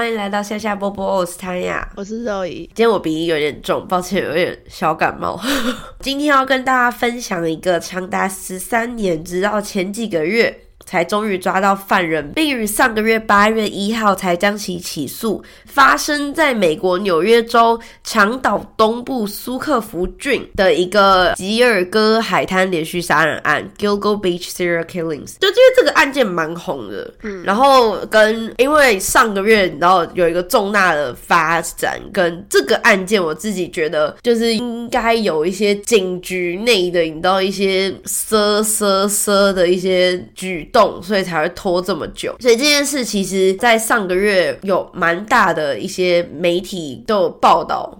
欢迎来到夏夏波波，我是汤雅，我是肉姨。今天我鼻音有点重，抱歉，有点小感冒。今天要跟大家分享一个长达十三年，直到前几个月。才终于抓到犯人，并于上个月八月一号才将其起诉。发生在美国纽约州长岛东部苏克福郡的一个吉尔哥海滩连续杀人案 （Gilgo Beach Serial Killings）。就因为这个案件蛮红的，嗯，然后跟因为上个月你知道有一个重大的发展，跟这个案件我自己觉得就是应该有一些警局内的，引到一些瑟瑟瑟的一些举动。所以才会拖这么久。所以这件事其实，在上个月有蛮大的一些媒体都有报道。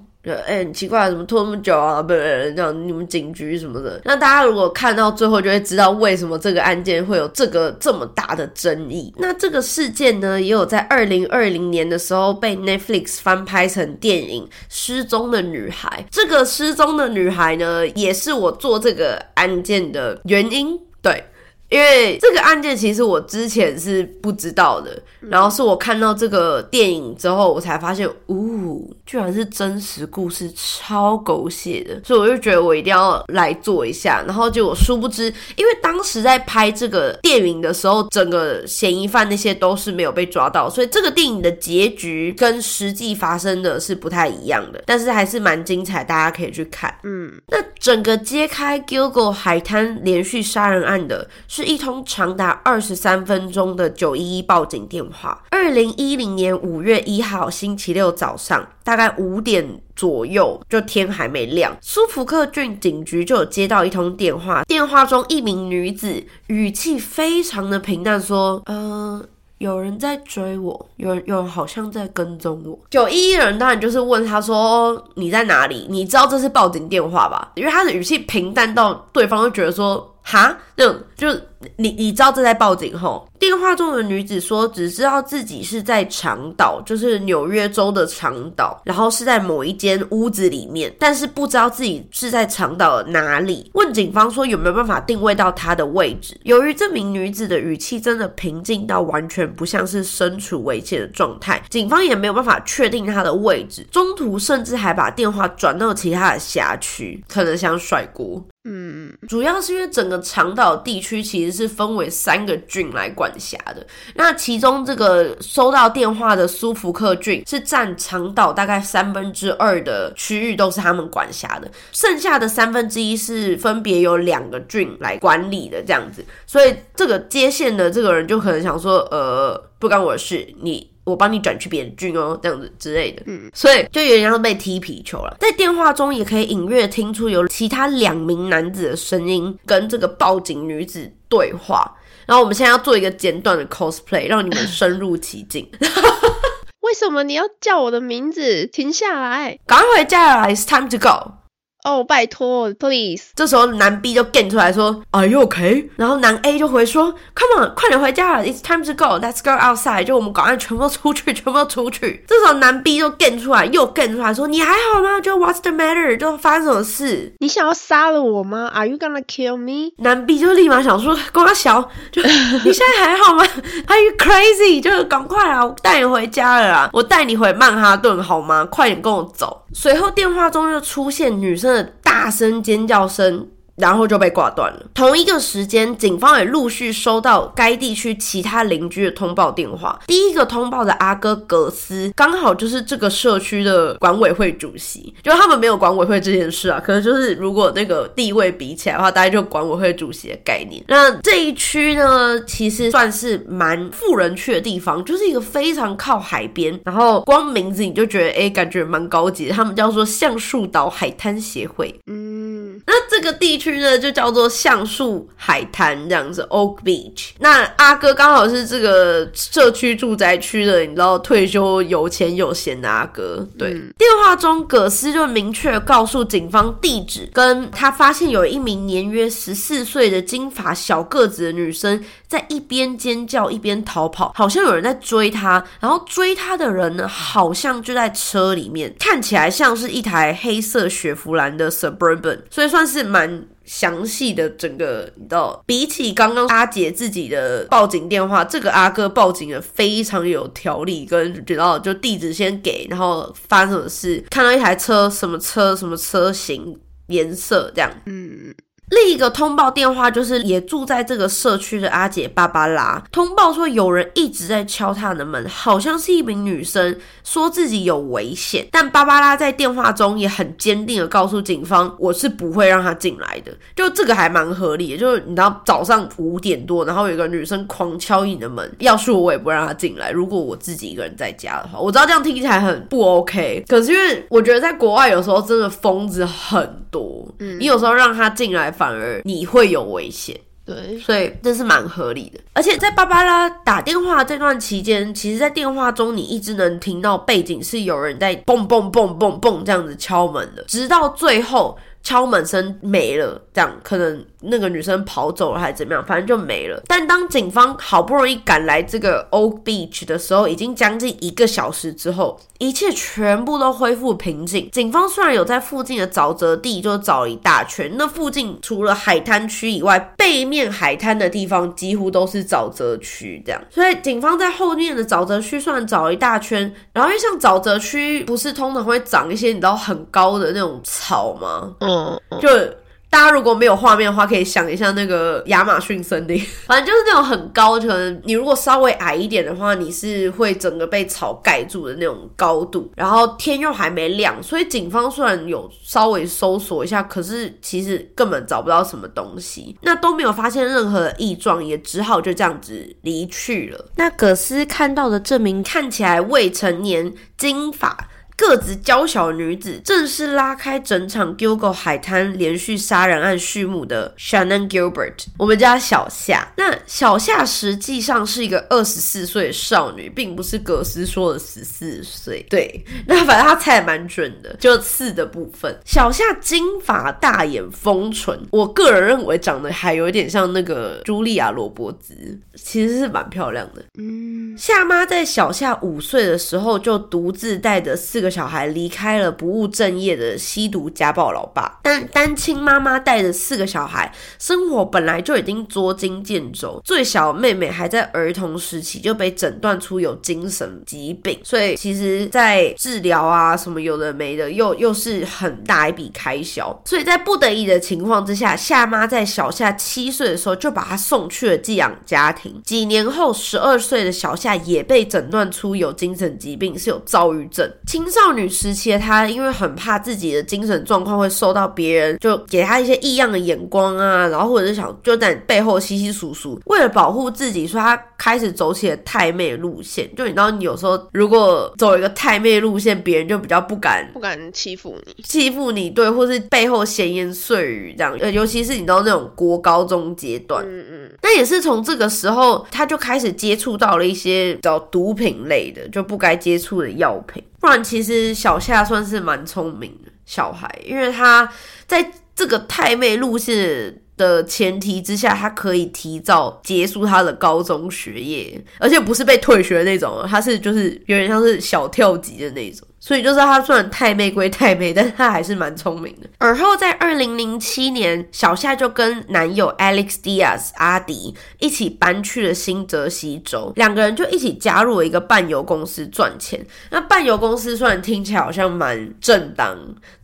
哎，很奇怪，怎么拖那么久啊？不是这样，你们警局什么的。那大家如果看到最后，就会知道为什么这个案件会有这个这么大的争议。那这个事件呢，也有在二零二零年的时候被 Netflix 翻拍成电影《失踪的女孩》。这个失踪的女孩呢，也是我做这个案件的原因。对。因为这个案件其实我之前是不知道的，然后是我看到这个电影之后，我才发现，呜，居然是真实故事，超狗血的，所以我就觉得我一定要来做一下。然后结果殊不知，因为当时在拍这个电影的时候，整个嫌疑犯那些都是没有被抓到，所以这个电影的结局跟实际发生的是不太一样的，但是还是蛮精彩，大家可以去看。嗯，那整个揭开 Gilgo 海滩连续杀人案的。是是一通长达二十三分钟的九一一报警电话。二零一零年五月一号星期六早上，大概五点左右，就天还没亮，苏福克郡警局就有接到一通电话。电话中一名女子语气非常的平淡，说：“呃。”有人在追我，有人有人好像在跟踪我。九一一人当然就是问他说：“你在哪里？你知道这是报警电话吧？”因为他的语气平淡到对方会觉得说：“哈，那种就。”你你知道正在报警后，电话中的女子说只知道自己是在长岛，就是纽约州的长岛，然后是在某一间屋子里面，但是不知道自己是在长岛哪里。问警方说有没有办法定位到她的位置。由于这名女子的语气真的平静到完全不像是身处危险的状态，警方也没有办法确定她的位置。中途甚至还把电话转到其他的辖区，可能想甩锅。嗯，主要是因为整个长岛地区其实是分为三个郡来管辖的。那其中这个收到电话的苏福克郡是占长岛大概三分之二的区域都是他们管辖的，剩下的三分之一是分别有两个郡来管理的这样子。所以这个接线的这个人就可能想说，呃，不关我的事，你。我帮你转去别的郡哦，这样子之类的，嗯，所以就有点像被踢皮球了。在电话中也可以隐约听出有其他两名男子的声音跟这个报警女子对话。然后我们现在要做一个简短的 cosplay，让你们深入其境。为什么你要叫我的名字？停下来，赶快回家来，It's time to go。哦，拜托，please。这时候男 B 就 get 出来说，Are you okay？然后男 A 就回说，Come on，快点回家了，It's time to go，Let's go outside。就我们赶快全部出去，全部出去。这时候男 B 就 get 出来，又 get 出来说，你还好吗？就 What's the matter？就发生什么事？你想要杀了我吗？Are you gonna kill me？男 B 就立马想说，跟他小，就 你现在还好吗？Are you crazy？就赶快啊，我带你回家了啊，我带你回曼哈顿好吗？快点跟我走。随后电话中又出现女生。大声尖叫声。然后就被挂断了。同一个时间，警方也陆续收到该地区其他邻居的通报电话。第一个通报的阿哥格斯，刚好就是这个社区的管委会主席。就他们没有管委会这件事啊，可能就是如果那个地位比起来的话，大概就管委会主席的概念。那这一区呢，其实算是蛮富人去的地方，就是一个非常靠海边，然后光名字你就觉得哎，感觉蛮高级。他们叫做橡树岛海滩协会。嗯，那这个地区。呢，就叫做橡树海滩这样子，Oak Beach。那阿哥刚好是这个社区住宅区的，你知道退休有钱有闲的阿哥。对，电话中葛斯就明确告诉警方地址，跟他发现有一名年约十四岁的金发小个子的女生在一边尖叫一边逃跑，好像有人在追他。然后追他的人呢，好像就在车里面，看起来像是一台黑色雪佛兰的 Suburban。所以算是蛮详细的整个，你知道，比起刚刚阿姐自己的报警电话，这个阿哥报警的非常有条理，跟知道就地址先给，然后发生什么事，看到一台车，什么车，什么车型、颜色这样，嗯，另一个通报电话就是也住在这个社区的阿姐芭芭拉通报说有人一直在敲她的门，好像是一名女生，说自己有危险。但芭芭拉在电话中也很坚定的告诉警方，我是不会让她进来的。就这个还蛮合理的，就是你知道早上五点多，然后有一个女生狂敲你的门，要是我我也不让她进来。如果我自己一个人在家的话，我知道这样听起来很不 OK，可是因为我觉得在国外有时候真的疯子很多，嗯你有时候让他进来，反而你会有危险。对，所以这是蛮合理的。而且在芭芭拉打电话这段期间，其实，在电话中你一直能听到背景是有人在蹦蹦蹦蹦蹦这样子敲门的，直到最后敲门声没了，这样可能那个女生跑走了还是怎么样，反正就没了。但当警方好不容易赶来这个 Oak Beach 的时候，已经将近一个小时之后，一切全部都恢复平静。警方虽然有在附近的沼泽地就找了一大圈，那附近除了海滩区以外，背面海滩的地方几乎都是沼泽区，这样。所以警方在后面的沼泽区算找了一大圈，然后因为像沼泽区不是通常会长一些你知道很高的那种草吗？嗯，嗯就大家如果没有画面的话，可以想一下那个亚马逊森林，反正就是那种很高，可能你如果稍微矮一点的话，你是会整个被草盖住的那种高度。然后天又还没亮，所以警方虽然有稍微搜索一下，可是其实根本找不到什么东西，那都没有发现任何的异状，也只好就这样子离去了。那葛斯看到的这名看起来未成年、金发。个子娇小的女子，正是拉开整场 Gilgo 海滩连续杀人案序幕的 Shannon Gilbert，我们家小夏。那小夏实际上是一个二十四岁的少女，并不是格斯说的十四岁。对，那反正他猜的蛮准的，就四的部分。小夏金发大眼丰唇，我个人认为长得还有一点像那个茱莉亚·罗伯兹，其实是蛮漂亮的。嗯，夏妈在小夏五岁的时候就独自带着四个小孩离开了不务正业的吸毒家暴老爸，但单亲妈妈带着四个小孩，生活本来就已经捉襟见肘。最小妹妹还在儿童时期就被诊断出有精神疾病，所以其实在治疗啊什么有的没的，又又是很大一笔开销。所以在不得已的情况之下，夏妈在小夏七岁的时候就把她送去了寄养家庭。几年后，十二岁的小夏也被诊断出有精神疾病，是有躁郁症。青少女时期的她，因为很怕自己的精神状况会受到别人就给她一些异样的眼光啊，然后或者是想就在背后稀稀疏疏。为了保护自己，所以她开始走起了太妹路线。就你知道，你有时候如果走一个太妹路线，别人就比较不敢不敢欺负你。欺负你，对，或是背后闲言碎语这样，呃，尤其是你知道那种国高中阶段，嗯嗯，那也是从这个时候，她就开始接触到了一些比较毒品类的，就不该接触的药品。不然，其实小夏算是蛮聪明的小孩，因为他在这个太妹路线的前提之下，他可以提早结束他的高中学业，而且不是被退学那种，他是就是有点像是小跳级的那种。所以就是他虽然太妹归太妹，但是他还是蛮聪明的。而后在二零零七年，小夏就跟男友 Alex Diaz 阿迪一起搬去了新泽西州，两个人就一起加入了一个伴游公司赚钱。那伴游公司虽然听起来好像蛮正当，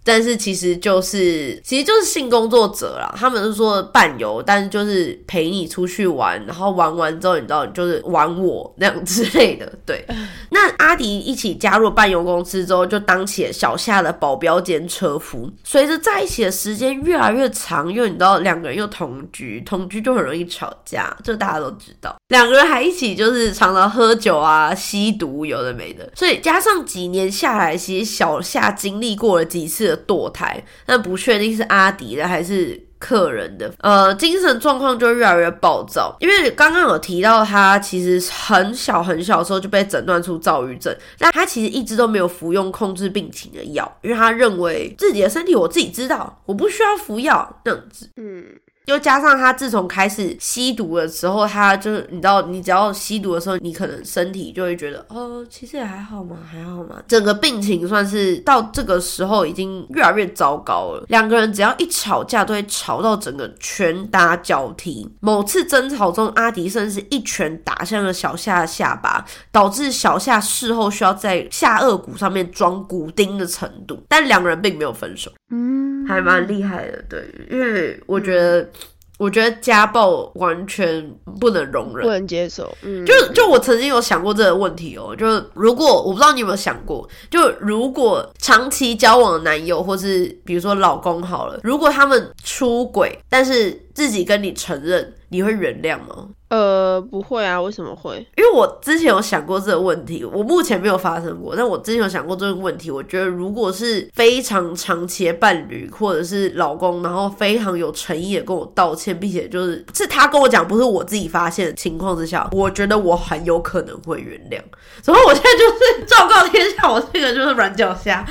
但是其实就是其实就是性工作者啦。他们是说伴游，但是就是陪你出去玩，然后玩完之后，你知道你就是玩我那样之类的。对，那阿迪一起加入伴游公司之后，就当起了小夏的保镖兼车夫。随着在一起的时间越来越长，因为你知道两个人又同居，同居就很容易吵架，这大家都知道。两个人还一起就是常常喝酒啊、吸毒，有的没的。所以加上几年下来，其实小夏经历过了几次的堕胎，但不确定是阿迪的还是。客人的呃精神状况就越来越暴躁，因为刚刚有提到他其实很小很小的时候就被诊断出躁郁症，但他其实一直都没有服用控制病情的药，因为他认为自己的身体我自己知道，我不需要服药这样子。嗯，又加上他自从开始吸毒的时候，他就是你知道，你只要吸毒的时候，你可能身体就会觉得，哦，其实也还好嘛，还好嘛。整个病情算是到这个时候已经越来越糟糕了。两个人只要一吵架，都会吵到整个拳打脚踢。某次争吵中，阿迪甚至一拳打向了小夏的下巴，导致小夏事后需要在下颚骨上面装骨钉的程度。但两个人并没有分手。嗯，还蛮厉害的，对，因为我觉得，我觉得家暴完全不能容忍不。能接受。嗯，就就我曾经有想过这个问题哦，就是如果我不知道你有没有想过，就如果长期交往的男友或是比如说老公好了，如果他们出轨，但是自己跟你承认，你会原谅吗？呃，不会啊，为什么会？因为我之前有想过这个问题，我目前没有发生过，但我之前有想过这个问题。我觉得如果是非常长期的伴侣或者是老公，然后非常有诚意的跟我道歉，并且就是是他跟我讲，不是我自己发现的情况之下，我觉得我很有可能会原谅。所以我现在就是昭告天下，我这个就是软脚虾。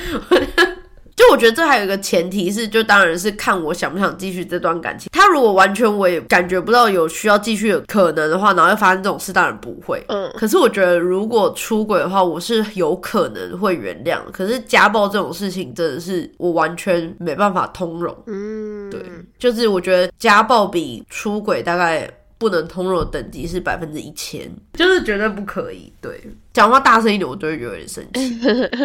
就我觉得这还有一个前提是，就当然是看我想不想继续这段感情。他如果完全我也感觉不到有需要继续的可能的话，然后又发生这种事，当然不会。嗯，可是我觉得如果出轨的话，我是有可能会原谅。可是家暴这种事情，真的是我完全没办法通融。嗯，对，就是我觉得家暴比出轨大概不能通融的等级是百分之一千，就是绝对不可以。对，讲话大声一点，我就会有点生气。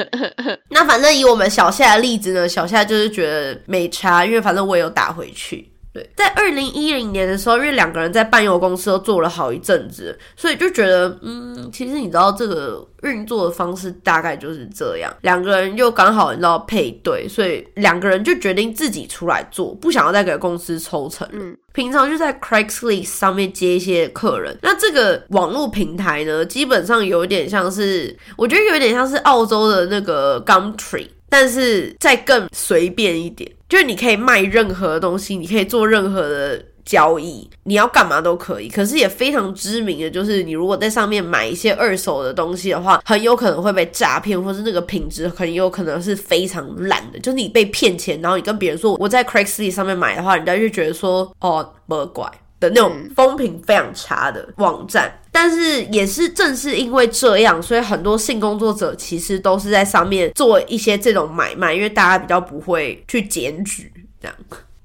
那反正以我们小夏的例子呢，小夏就是觉得没差，因为反正我也有打回去。对，在二零一零年的时候，因为两个人在伴游公司都做了好一阵子，所以就觉得，嗯，其实你知道这个运作的方式大概就是这样。两个人又刚好你知道配对，所以两个人就决定自己出来做，不想要再给公司抽成平常就在 Craigslist 上面接一些客人。那这个网络平台呢，基本上有点像是，我觉得有点像是澳洲的那个 Gumtree。但是再更随便一点，就是你可以卖任何东西，你可以做任何的交易，你要干嘛都可以。可是也非常知名的就是，你如果在上面买一些二手的东西的话，很有可能会被诈骗，或是那个品质很有可能是非常烂的。就是你被骗钱，然后你跟别人说我在 Craigslist 上面买的话，人家就觉得说哦，魔怪。的那种风评非常差的网站，但是也是正是因为这样，所以很多性工作者其实都是在上面做一些这种买卖，因为大家比较不会去检举这样。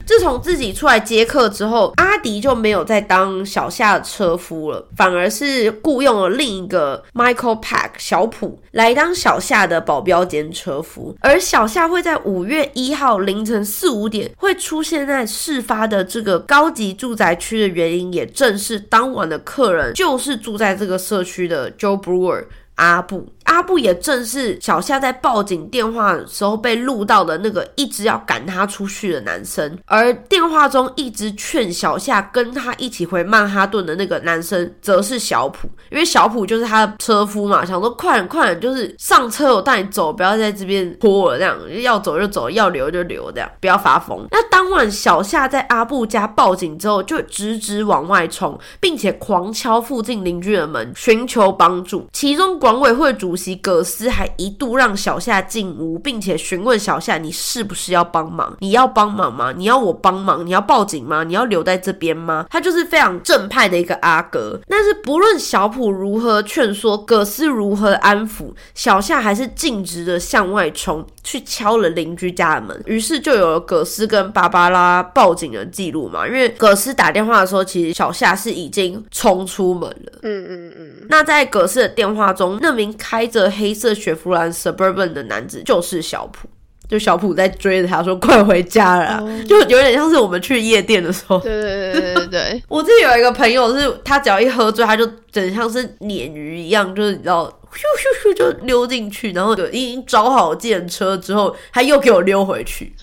自从自己出来接客之后，阿迪就没有再当小夏的车夫了，反而是雇佣了另一个 Michael Pack 小普来当小夏的保镖兼车夫。而小夏会在五月一号凌晨四五点会出现在事发的这个高级住宅区的原因，也正是当晚的客人就是住在这个社区的 Joe Brewer。阿布，阿布也正是小夏在报警电话的时候被录到的那个一直要赶他出去的男生，而电话中一直劝小夏跟他一起回曼哈顿的那个男生，则是小普，因为小普就是他的车夫嘛，想说快点快点，就是上车我带你走，不要在这边拖了，这样要走就走，要留就留，这样不要发疯。那当晚小夏在阿布家报警之后，就直直往外冲，并且狂敲附近邻居的门，寻求帮助，其中。管委会主席葛斯还一度让小夏进屋，并且询问小夏：“你是不是要帮忙？你要帮忙吗？你要我帮忙？你要报警吗？你要留在这边吗？”他就是非常正派的一个阿哥。但是不论小普如何劝说，葛斯如何安抚，小夏还是径直的向外冲，去敲了邻居家的门。于是就有了葛斯跟芭芭拉报警的记录嘛。因为葛斯打电话的时候，其实小夏是已经冲出门了。嗯嗯嗯，那在葛斯的电话中，那名开着黑色雪佛兰 Suburban 的男子就是小普，就小普在追着他说：“快回家了就有点像是我们去夜店的时候。对对对对对对，我自己有一个朋友是，他只要一喝醉，他就整像是鲶鱼一样，就是你知道。咻咻咻就溜进去，然后就已经找好电车之后，他又给我溜回去。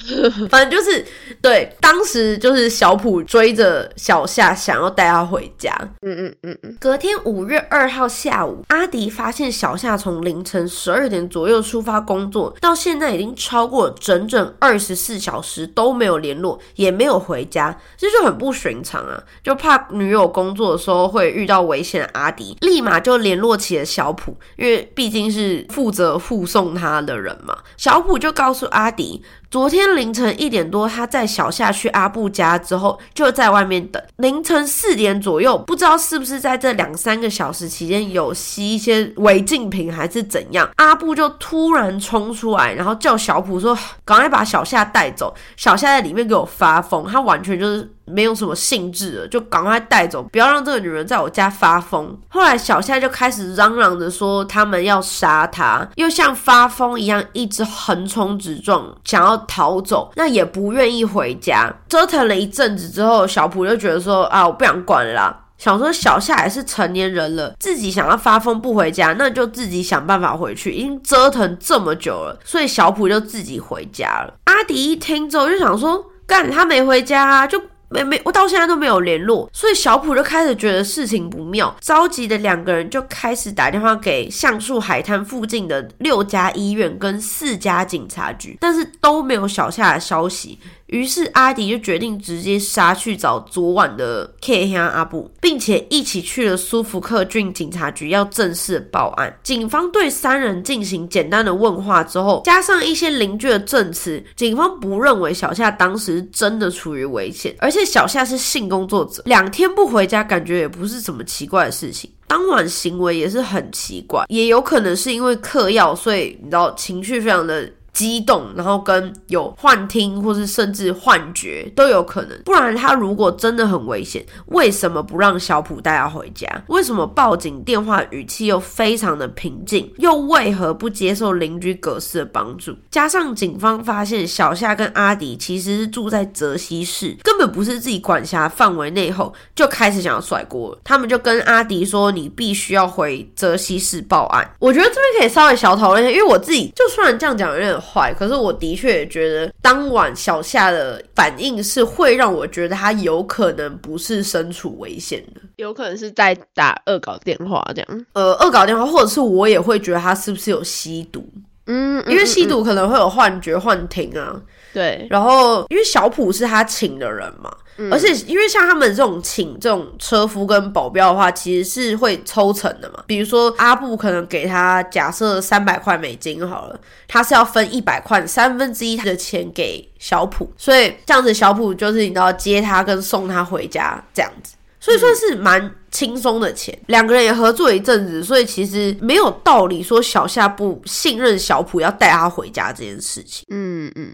反正就是对，当时就是小普追着小夏，想要带他回家。嗯嗯嗯嗯，隔天五月二号下午，阿迪发现小夏从凌晨十二点左右出发工作，到现在已经超过整整二十四小时都没有联络，也没有回家，这就很不寻常啊！就怕女友工作的时候会遇到危险阿迪，立马就联络起了小普，因为毕竟是负责护送他的人嘛。小普就告诉阿迪。昨天凌晨一点多，他在小夏去阿布家之后，就在外面等。凌晨四点左右，不知道是不是在这两三个小时期间有吸一些违禁品还是怎样，阿布就突然冲出来，然后叫小普说：“赶快把小夏带走。”小夏在里面给我发疯，他完全就是。没有什么兴致了，就赶快带走，不要让这个女人在我家发疯。后来小夏就开始嚷嚷着说他们要杀他，又像发疯一样一直横冲直撞，想要逃走，那也不愿意回家。折腾了一阵子之后，小普就觉得说啊，我不想管了，想说小夏也是成年人了，自己想要发疯不回家，那就自己想办法回去。已经折腾这么久了，所以小普就自己回家了。阿迪一听之后就想说，干他没回家啊，就。没没，我到现在都没有联络，所以小普就开始觉得事情不妙，着急的两个人就开始打电话给橡树海滩附近的六家医院跟四家警察局，但是都没有小夏的消息。于是阿迪就决定直接杀去找昨晚的 K 黑阿布，并且一起去了苏福克郡警察局要正式报案。警方对三人进行简单的问话之后，加上一些邻居的证词，警方不认为小夏当时真的处于危险，而且小夏是性工作者，两天不回家，感觉也不是什么奇怪的事情。当晚行为也是很奇怪，也有可能是因为嗑药，所以你知道情绪非常的。激动，然后跟有幻听，或是甚至幻觉都有可能。不然他如果真的很危险，为什么不让小普带他回家？为什么报警电话语气又非常的平静？又为何不接受邻居葛斯的帮助？加上警方发现小夏跟阿迪其实是住在泽西市，根本不是自己管辖范围内后，就开始想要甩锅。他们就跟阿迪说：“你必须要回泽西市报案。”我觉得这边可以稍微小讨论一下，因为我自己就虽然这样讲有点。坏，可是我的确也觉得当晚小夏的反应是会让我觉得他有可能不是身处危险的，有可能是在打恶搞电话这样。呃，恶搞电话，或者是我也会觉得他是不是有吸毒？嗯，因为吸毒可能会有幻觉、幻听啊。对，然后因为小普是他请的人嘛。而且，因为像他们这种请这种车夫跟保镖的话，其实是会抽成的嘛。比如说阿布可能给他假设三百块美金好了，他是要分一百块三分之一的钱给小普，所以这样子小普就是你要接他跟送他回家这样子，所以算是蛮轻松的钱。两个人也合作一阵子，所以其实没有道理说小夏不信任小普要带他回家这件事情。嗯嗯。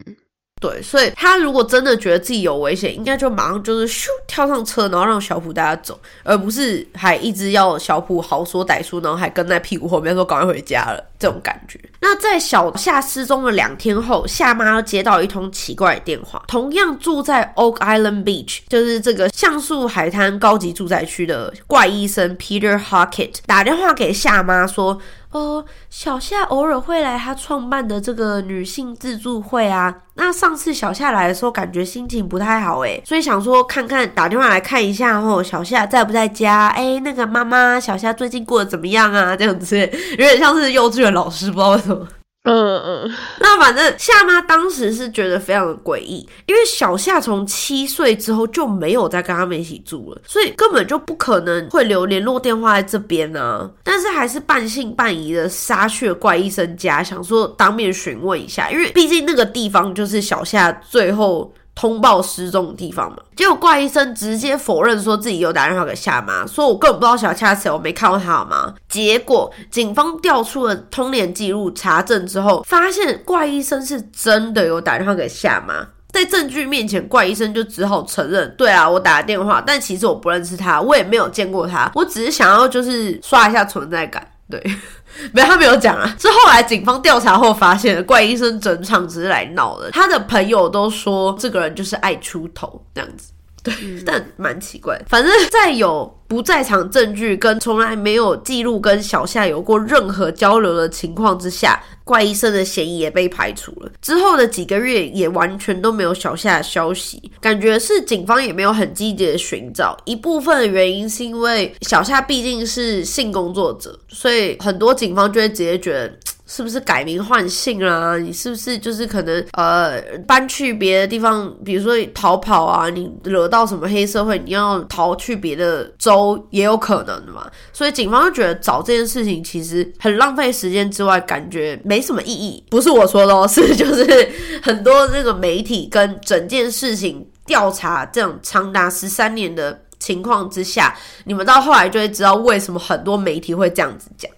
对，所以他如果真的觉得自己有危险，应该就马上就是咻跳上车，然后让小普带他走，而不是还一直要小普好说歹说，然后还跟在屁股后面说赶快回家了这种感觉。那在小夏失踪的两天后，夏妈接到一通奇怪的电话，同样住在 Oak Island Beach，就是这个橡树海滩高级住宅区的怪医生 Peter Hackett 打电话给夏妈说。哦，小夏偶尔会来他创办的这个女性自助会啊。那上次小夏来的时候，感觉心情不太好诶，所以想说看看打电话来看一下哦，小夏在不在家？哎，那个妈妈，小夏最近过得怎么样啊？这样子有点像是幼稚园老师，不知道为什么。嗯嗯，那反正夏妈当时是觉得非常的诡异，因为小夏从七岁之后就没有再跟他们一起住了，所以根本就不可能会留联络电话在这边呢。但是还是半信半疑的杀去怪医生家，想说当面询问一下，因为毕竟那个地方就是小夏最后。通报失踪的地方嘛，结果怪医生直接否认说自己有打电话给夏妈，说我根本不知道小夏谁，我没看过他好吗？结果警方调出了通联记录查证之后，发现怪医生是真的有打电话给夏妈，在证据面前，怪医生就只好承认，对啊，我打了电话，但其实我不认识他，我也没有见过他，我只是想要就是刷一下存在感，对。没，他没有讲啊。是后来警方调查后发现，怪医生整场只是来闹的。他的朋友都说，这个人就是爱出头这样子。对，但蛮奇怪。反正，在有不在场证据跟从来没有记录跟小夏有过任何交流的情况之下，怪医生的嫌疑也被排除了。之后的几个月也完全都没有小夏的消息，感觉是警方也没有很积极的寻找。一部分的原因是因为小夏毕竟是性工作者，所以很多警方就会直接觉得。是不是改名换姓啦？你是不是就是可能呃搬去别的地方，比如说逃跑啊？你惹到什么黑社会，你要逃去别的州也有可能的嘛。所以警方就觉得找这件事情其实很浪费时间，之外感觉没什么意义。不是我说的哦，是就是很多这个媒体跟整件事情调查这种长达十三年的情况之下，你们到后来就会知道为什么很多媒体会这样子讲。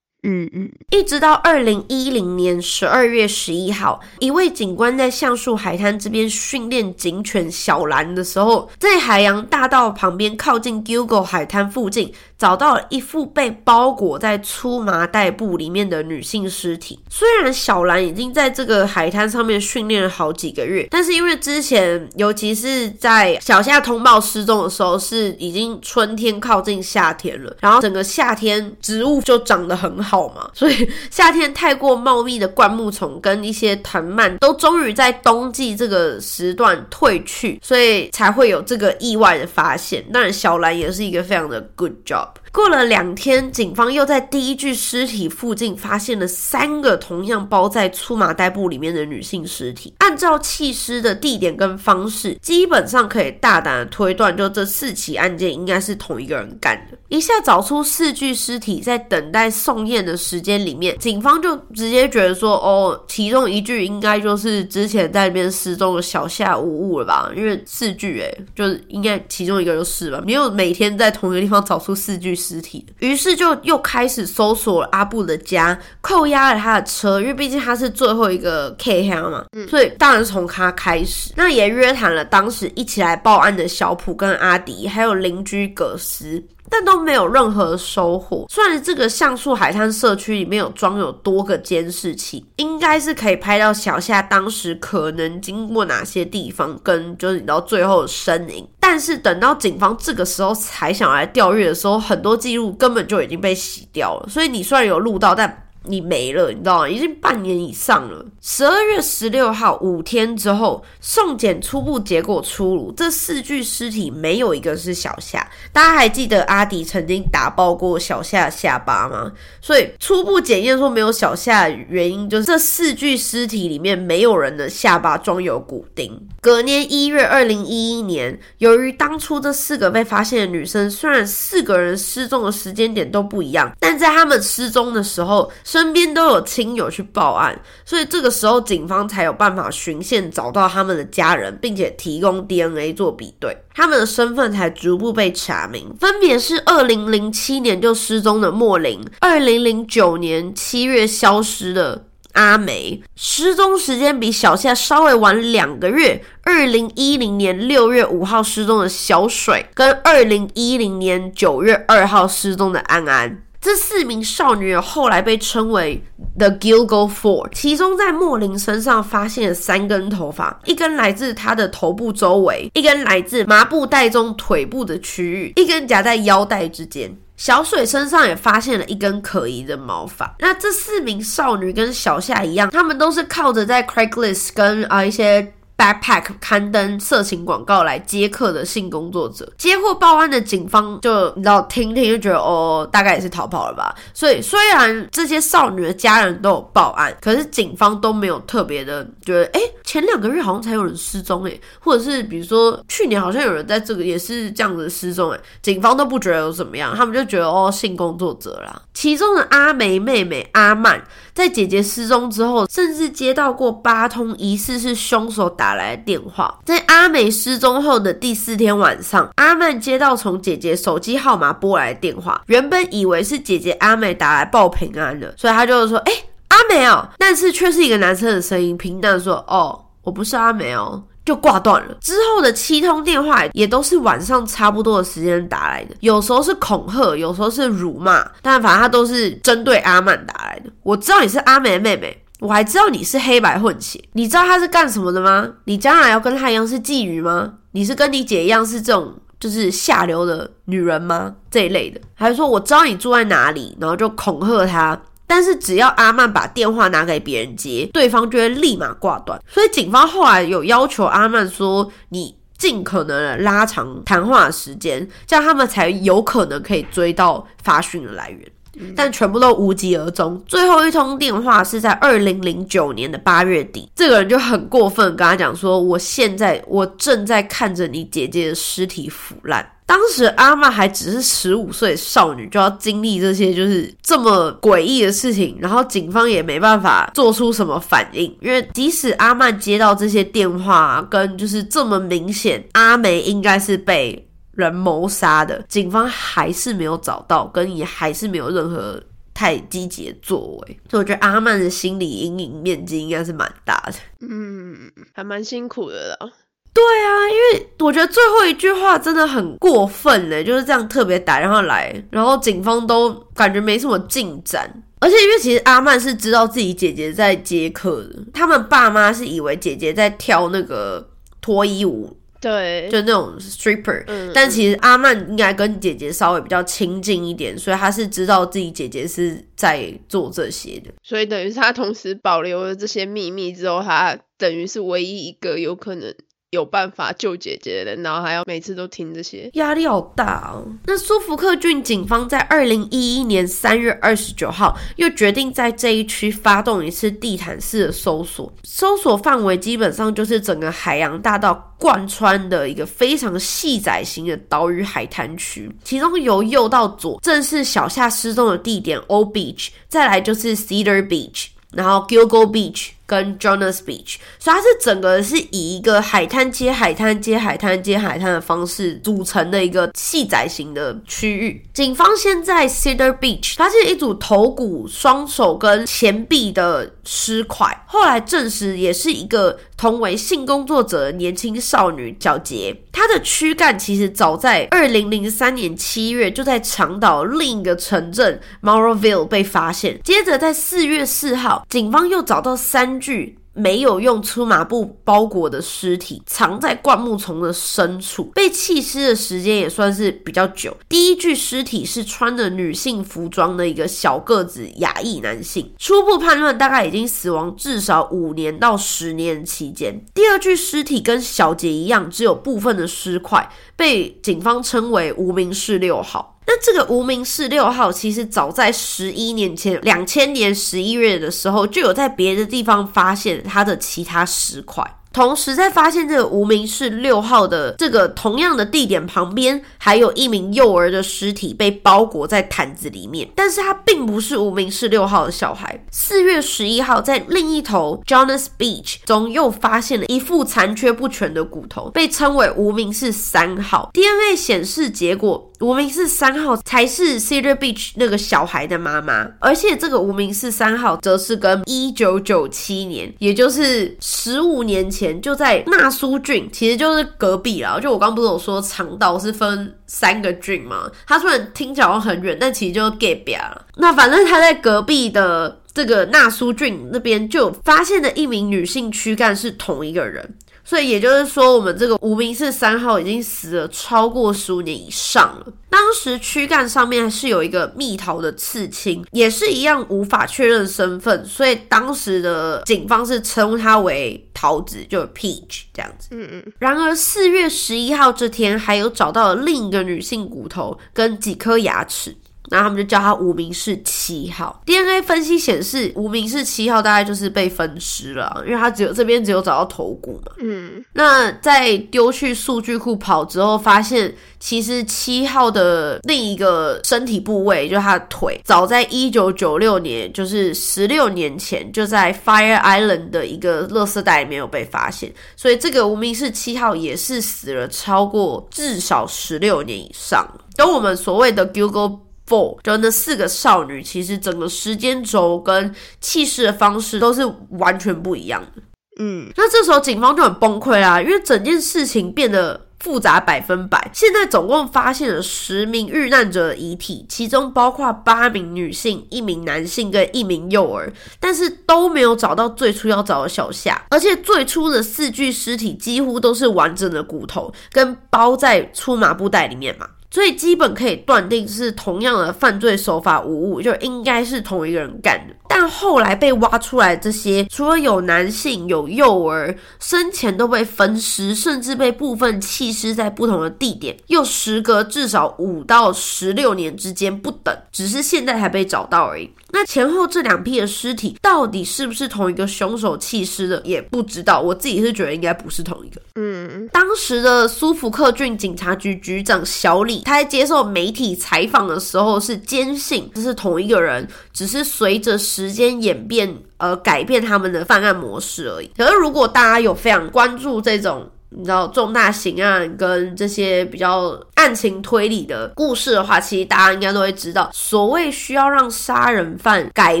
嗯嗯，一直到二零一零年十二月十一号，一位警官在橡树海滩这边训练警犬小兰的时候，在海洋大道旁边靠近 Google 海滩附近。找到了一副被包裹在粗麻袋布里面的女性尸体。虽然小兰已经在这个海滩上面训练了好几个月，但是因为之前，尤其是在小夏通报失踪的时候，是已经春天靠近夏天了，然后整个夏天植物就长得很好嘛，所以夏天太过茂密的灌木丛跟一些藤蔓都终于在冬季这个时段退去，所以才会有这个意外的发现。当然，小兰也是一个非常的 good job。up. 过了两天，警方又在第一具尸体附近发现了三个同样包在粗麻袋布里面的女性尸体。按照弃尸的地点跟方式，基本上可以大胆的推断，就这四起案件应该是同一个人干的。一下找出四具尸体，在等待送验的时间里面，警方就直接觉得说，哦，其中一具应该就是之前在那边失踪的小夏无误了吧？因为四具，哎，就是应该其中一个就是吧？没有每天在同一个地方找出四具。尸体，于是就又开始搜索阿布的家，扣押了他的车，因为毕竟他是最后一个 K 黑嘛，所以当然是从他开始。那也约谈了当时一起来报案的小普跟阿迪，还有邻居葛斯。但都没有任何收获。虽然这个橡树海滩社区里面有装有多个监视器，应该是可以拍到小夏当时可能经过哪些地方，跟就是你到最后的身影。但是等到警方这个时候才想来调阅的时候，很多记录根本就已经被洗掉了。所以你虽然有录到，但。你没了，你知道吗？已经半年以上了。十二月十六号，五天之后，送检初步结果出炉，这四具尸体没有一个是小夏。大家还记得阿迪曾经打爆过小夏下巴吗？所以初步检验说没有小夏，原因就是这四具尸体里面没有人的下巴装有骨钉。隔年一月二零一一年，由于当初这四个被发现的女生，虽然四个人失踪的时间点都不一样，但在他们失踪的时候。身边都有亲友去报案，所以这个时候警方才有办法循线找到他们的家人，并且提供 DNA 做比对，他们的身份才逐步被查明，分别是二零零七年就失踪的莫林，二零零九年七月消失的阿梅，失踪时间比小夏稍微晚两个月，二零一零年六月五号失踪的小水，跟二零一零年九月二号失踪的安安。这四名少女后来被称为 The Gilgo Four，其中在莫林身上发现了三根头发，一根来自她的头部周围，一根来自麻布袋中腿部的区域，一根夹在腰带之间。小水身上也发现了一根可疑的毛发。那这四名少女跟小夏一样，她们都是靠着在 Craiglist 跟啊一些。Backpack 刊登色情广告来接客的性工作者，接获报案的警方就你知道听听就觉得哦，大概也是逃跑了吧。所以虽然这些少女的家人都有报案，可是警方都没有特别的觉得，哎，前两个月好像才有人失踪哎，或者是比如说去年好像有人在这个也是这样子失踪哎，警方都不觉得有怎么样，他们就觉得哦，性工作者啦。其中的阿梅妹妹阿曼在姐姐失踪之后，甚至接到过八通疑似是凶手打。来的电话，在阿美失踪后的第四天晚上，阿曼接到从姐姐手机号码拨来的电话，原本以为是姐姐阿美打来报平安的，所以他就说：“哎，阿美哦。”但是却是一个男生的声音，平淡说：“哦，我不是阿美哦。”就挂断了。之后的七通电话也都是晚上差不多的时间打来的，有时候是恐吓，有时候是辱骂，但反正他都是针对阿曼打来的。我知道你是阿美妹妹。我还知道你是黑白混血，你知道他是干什么的吗？你将来要跟他一样是妓女吗？你是跟你姐一样是这种就是下流的女人吗？这一类的，还是说我知道你住在哪里，然后就恐吓他。但是只要阿曼把电话拿给别人接，对方就会立马挂断。所以警方后来有要求阿曼说，你尽可能的拉长谈话时间，这样他们才有可能可以追到发讯的来源。但全部都无疾而终。最后一通电话是在二零零九年的八月底，这个人就很过分，跟他讲说：“我现在我正在看着你姐姐的尸体腐烂。”当时阿曼还只是十五岁少女，就要经历这些就是这么诡异的事情，然后警方也没办法做出什么反应，因为即使阿曼接到这些电话，跟就是这么明显，阿梅应该是被人谋杀的，警方还是没有找到，跟也还是没有任何太积极的作为，所以我觉得阿曼的心理阴影面积应该是蛮大的。嗯，还蛮辛苦的啦。对啊，因为我觉得最后一句话真的很过分呢，就是这样特别打电话来，然后警方都感觉没什么进展，而且因为其实阿曼是知道自己姐姐在接客的，他们爸妈是以为姐姐在跳那个脱衣舞，对，就那种 stripper，但其实阿曼应该跟姐姐稍微比较亲近一点，所以他是知道自己姐姐是在做这些的，所以等于是他同时保留了这些秘密之后，他等于是唯一一个有可能。有办法救姐姐的，然后还要每次都听这些，压力好大哦。那苏福克郡警方在二零一一年三月二十九号又决定在这一区发动一次地毯式的搜索，搜索范围基本上就是整个海洋大道贯穿的一个非常细窄型的岛屿海滩区，其中由右到左正是小夏失踪的地点 Old Beach，再来就是 Cedar Beach，然后 Gilgo Beach。跟 Jonas Beach，所以它是整个是以一个海滩接海滩接海滩接海滩的方式组成的一个细窄型的区域。警方现在 Cedar Beach 发现一组头骨、双手跟前臂的尸块，后来证实也是一个同为性工作者的年轻少女皎洁。她的躯干其实早在二零零三年七月就在长岛另一个城镇 Moroville 被发现，接着在四月四号，警方又找到三。具没有用粗麻布包裹的尸体，藏在灌木丛的深处，被弃尸的时间也算是比较久。第一具尸体是穿着女性服装的一个小个子亚裔男性，初步判断大概已经死亡至少五年到十年期间。第二具尸体跟小杰一样，只有部分的尸块，被警方称为无名氏六号。那这个无名氏六号，其实早在十一年前，两千年十一月的时候，就有在别的地方发现它的其他石块。同时，在发现这个无名氏六号的这个同样的地点旁边，还有一名幼儿的尸体被包裹在毯子里面，但是它并不是无名氏六号的小孩。四月十一号，在另一头 Jonas Beach 中又发现了一副残缺不全的骨头，被称为无名氏三号。DNA 显示结果。无名氏三号才是 Cedar Beach 那个小孩的妈妈，而且这个无名氏三号则是跟一九九七年，也就是十五年前，就在纳苏郡，其实就是隔壁啦。就我刚不是有说长岛是分三个郡吗？他虽然听起来很远，但其实就隔壁了。那反正他在隔壁的这个纳苏郡那边，就发现了一名女性躯干是同一个人。所以也就是说，我们这个无名氏三号已经死了超过十五年以上了。当时躯干上面是有一个蜜桃的刺青，也是一样无法确认身份，所以当时的警方是称它为桃子，就是 peach 这样子。嗯嗯。然而四月十一号这天，还有找到了另一个女性骨头跟几颗牙齿。然后他们就叫他无名氏七号。DNA 分析显示，无名氏七号大概就是被分尸了，因为他只有这边只有找到头骨嘛。嗯，那在丢去数据库跑之后，发现其实七号的另一个身体部位，就是他的腿，早在一九九六年，就是十六年前，就在 Fire Island 的一个垃圾袋里面有被发现。所以这个无名氏七号也是死了超过至少十六年以上，跟我们所谓的 Google。Four 就那四个少女，其实整个时间轴跟气势的方式都是完全不一样的。嗯，那这时候警方就很崩溃啦，因为整件事情变得复杂百分百。现在总共发现了十名遇难者的遗体，其中包括八名女性、一名男性跟一名幼儿，但是都没有找到最初要找的小夏。而且最初的四具尸体几乎都是完整的骨头，跟包在粗麻布袋里面嘛。所以基本可以断定是同样的犯罪手法无误，就应该是同一个人干的。但后来被挖出来这些，除了有男性、有幼儿，生前都被分尸，甚至被部分弃尸在不同的地点，又时隔至少五到十六年之间不等，只是现在才被找到而已。那前后这两批的尸体到底是不是同一个凶手弃尸的，也不知道。我自己是觉得应该不是同一个。嗯，当时的苏福克郡警察局局长小李，他在接受媒体采访的时候是坚信这是同一个人，只是随着时间演变而改变他们的犯案模式而已。可是如果大家有非常关注这种，你知道重大刑案跟这些比较案情推理的故事的话，其实大家应该都会知道，所谓需要让杀人犯改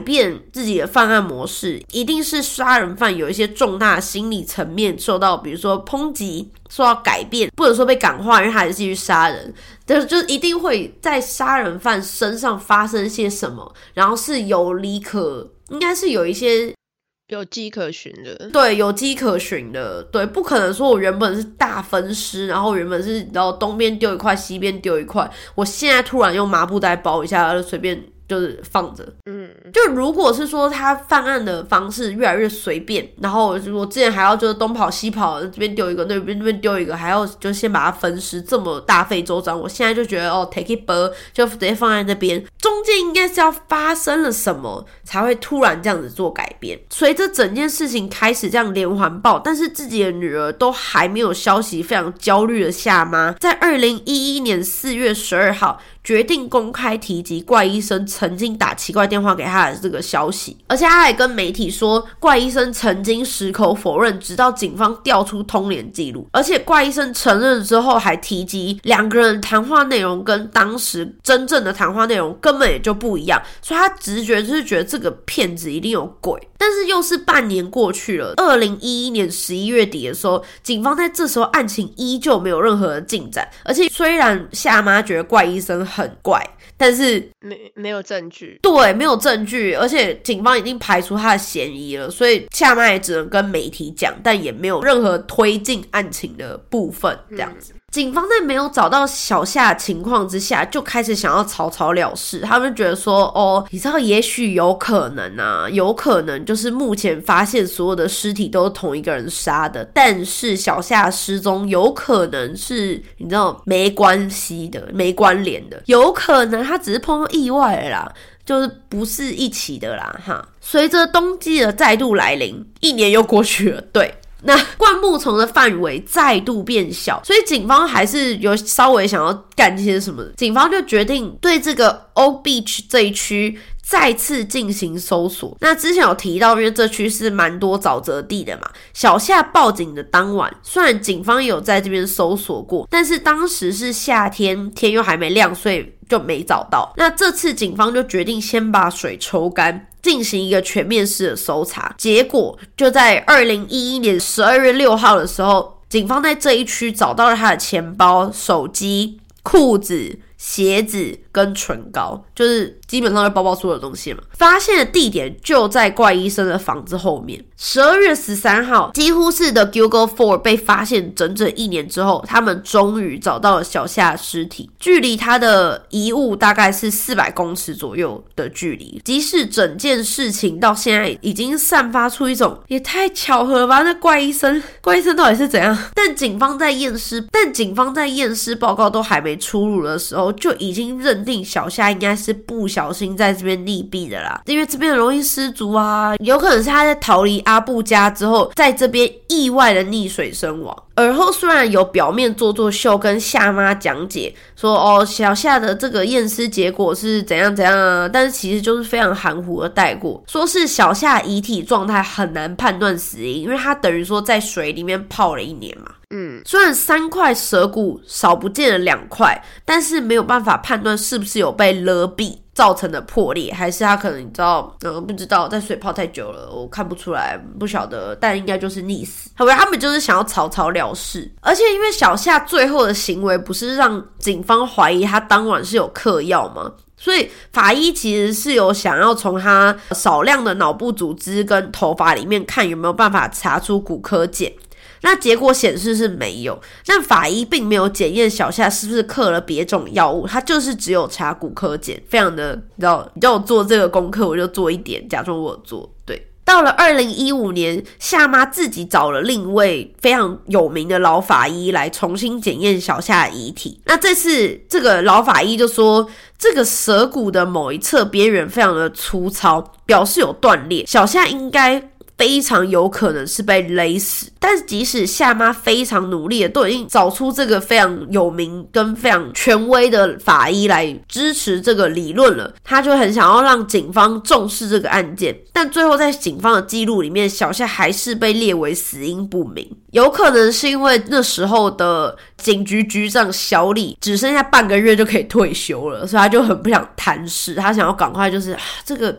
变自己的犯案模式，一定是杀人犯有一些重大心理层面受到，比如说抨击，受到改变，或者说被感化，因为他还是继续杀人，就就一定会在杀人犯身上发生些什么，然后是有理可，应该是有一些。有迹可循的，对，有迹可循的，对，不可能说我原本是大分尸，然后原本是然后东边丢一块，西边丢一块，我现在突然用麻布袋包一下，就随便。就是放着，嗯，就如果是说他犯案的方式越来越随便，然后我之前还要就是东跑西跑，这边丢一个，那边那边丢一个，还要就先把它分尸，这么大费周章。我现在就觉得哦，take it b 就直接放在那边，中间应该是要发生了什么才会突然这样子做改变。随着整件事情开始这样连环爆，但是自己的女儿都还没有消息，非常焦虑的夏妈，在二零一一年四月十二号。决定公开提及怪医生曾经打奇怪电话给给他的这个消息，而且他还跟媒体说，怪医生曾经矢口否认，直到警方调出通联记录。而且怪医生承认之后，还提及两个人谈话内容跟当时真正的谈话内容根本也就不一样，所以他直觉就是觉得这个骗子一定有鬼。但是又是半年过去了，二零一一年十一月底的时候，警方在这时候案情依旧没有任何的进展，而且虽然夏妈觉得怪医生。很怪，但是没没有证据，对，没有证据，而且警方已经排除他的嫌疑了，所以夏妈也只能跟媒体讲，但也没有任何推进案情的部分，这样子。警方在没有找到小夏情况之下，就开始想要草草了事。他们觉得说，哦，你知道，也许有可能啊，有可能就是目前发现所有的尸体都是同一个人杀的，但是小夏失踪有可能是你知道没关系的、没关联的，有可能他只是碰到意外啦，就是不是一起的啦，哈。随着冬季的再度来临，一年又过去了，对。那灌木丛的范围再度变小，所以警方还是有稍微想要干些什么。警方就决定对这个 O Beach 这一区再次进行搜索。那之前有提到，因为这区是蛮多沼泽地的嘛。小夏报警的当晚，虽然警方有在这边搜索过，但是当时是夏天，天又还没亮，所以就没找到。那这次警方就决定先把水抽干。进行一个全面式的搜查，结果就在二零一一年十二月六号的时候，警方在这一区找到了他的钱包、手机、裤子。鞋子跟唇膏，就是基本上是包包所有东西嘛。发现的地点就在怪医生的房子后面。十二月十三号，几乎是的 Google Four 被发现整整一年之后，他们终于找到了小夏尸体。距离他的遗物大概是四百公尺左右的距离。即使整件事情到现在已经散发出一种也太巧合了吧？那怪医生，怪医生到底是怎样？但警方在验尸，但警方在验尸报告都还没出炉的时候。就已经认定小夏应该是不小心在这边溺毙的啦，因为这边容易失足啊，有可能是他在逃离阿布家之后，在这边意外的溺水身亡。而后虽然有表面做做秀跟夏妈讲解说，哦，小夏的这个验尸结果是怎样怎样啊，但是其实就是非常含糊的带过，说是小夏遗体状态很难判断死因，因为他等于说在水里面泡了一年嘛。嗯，虽然三块舌骨少不见了两块，但是没有办法判断是不是有被勒毙造成的破裂，还是他可能你知道，嗯，不知道在水泡太久了，我看不出来，不晓得，但应该就是溺死。好吧，他们就是想要草草了事，而且因为小夏最后的行为不是让警方怀疑他当晚是有嗑药吗？所以法医其实是有想要从他少量的脑部组织跟头发里面看有没有办法查出骨科碱。那结果显示是没有，但法医并没有检验小夏是不是嗑了别种药物，他就是只有查骨科检，非常的，你知道，你叫我做这个功课，我就做一点，假装我做。对，到了二零一五年，夏妈自己找了另一位非常有名的老法医来重新检验小夏的遗体。那这次这个老法医就说，这个舌骨的某一侧边缘非常的粗糙，表示有断裂，小夏应该。非常有可能是被勒死，但即使夏妈非常努力的，都已经找出这个非常有名跟非常权威的法医来支持这个理论了，他就很想要让警方重视这个案件，但最后在警方的记录里面，小夏还是被列为死因不明，有可能是因为那时候的警局局长小李只剩下半个月就可以退休了，所以他就很不想谈事，他想要赶快就是 这个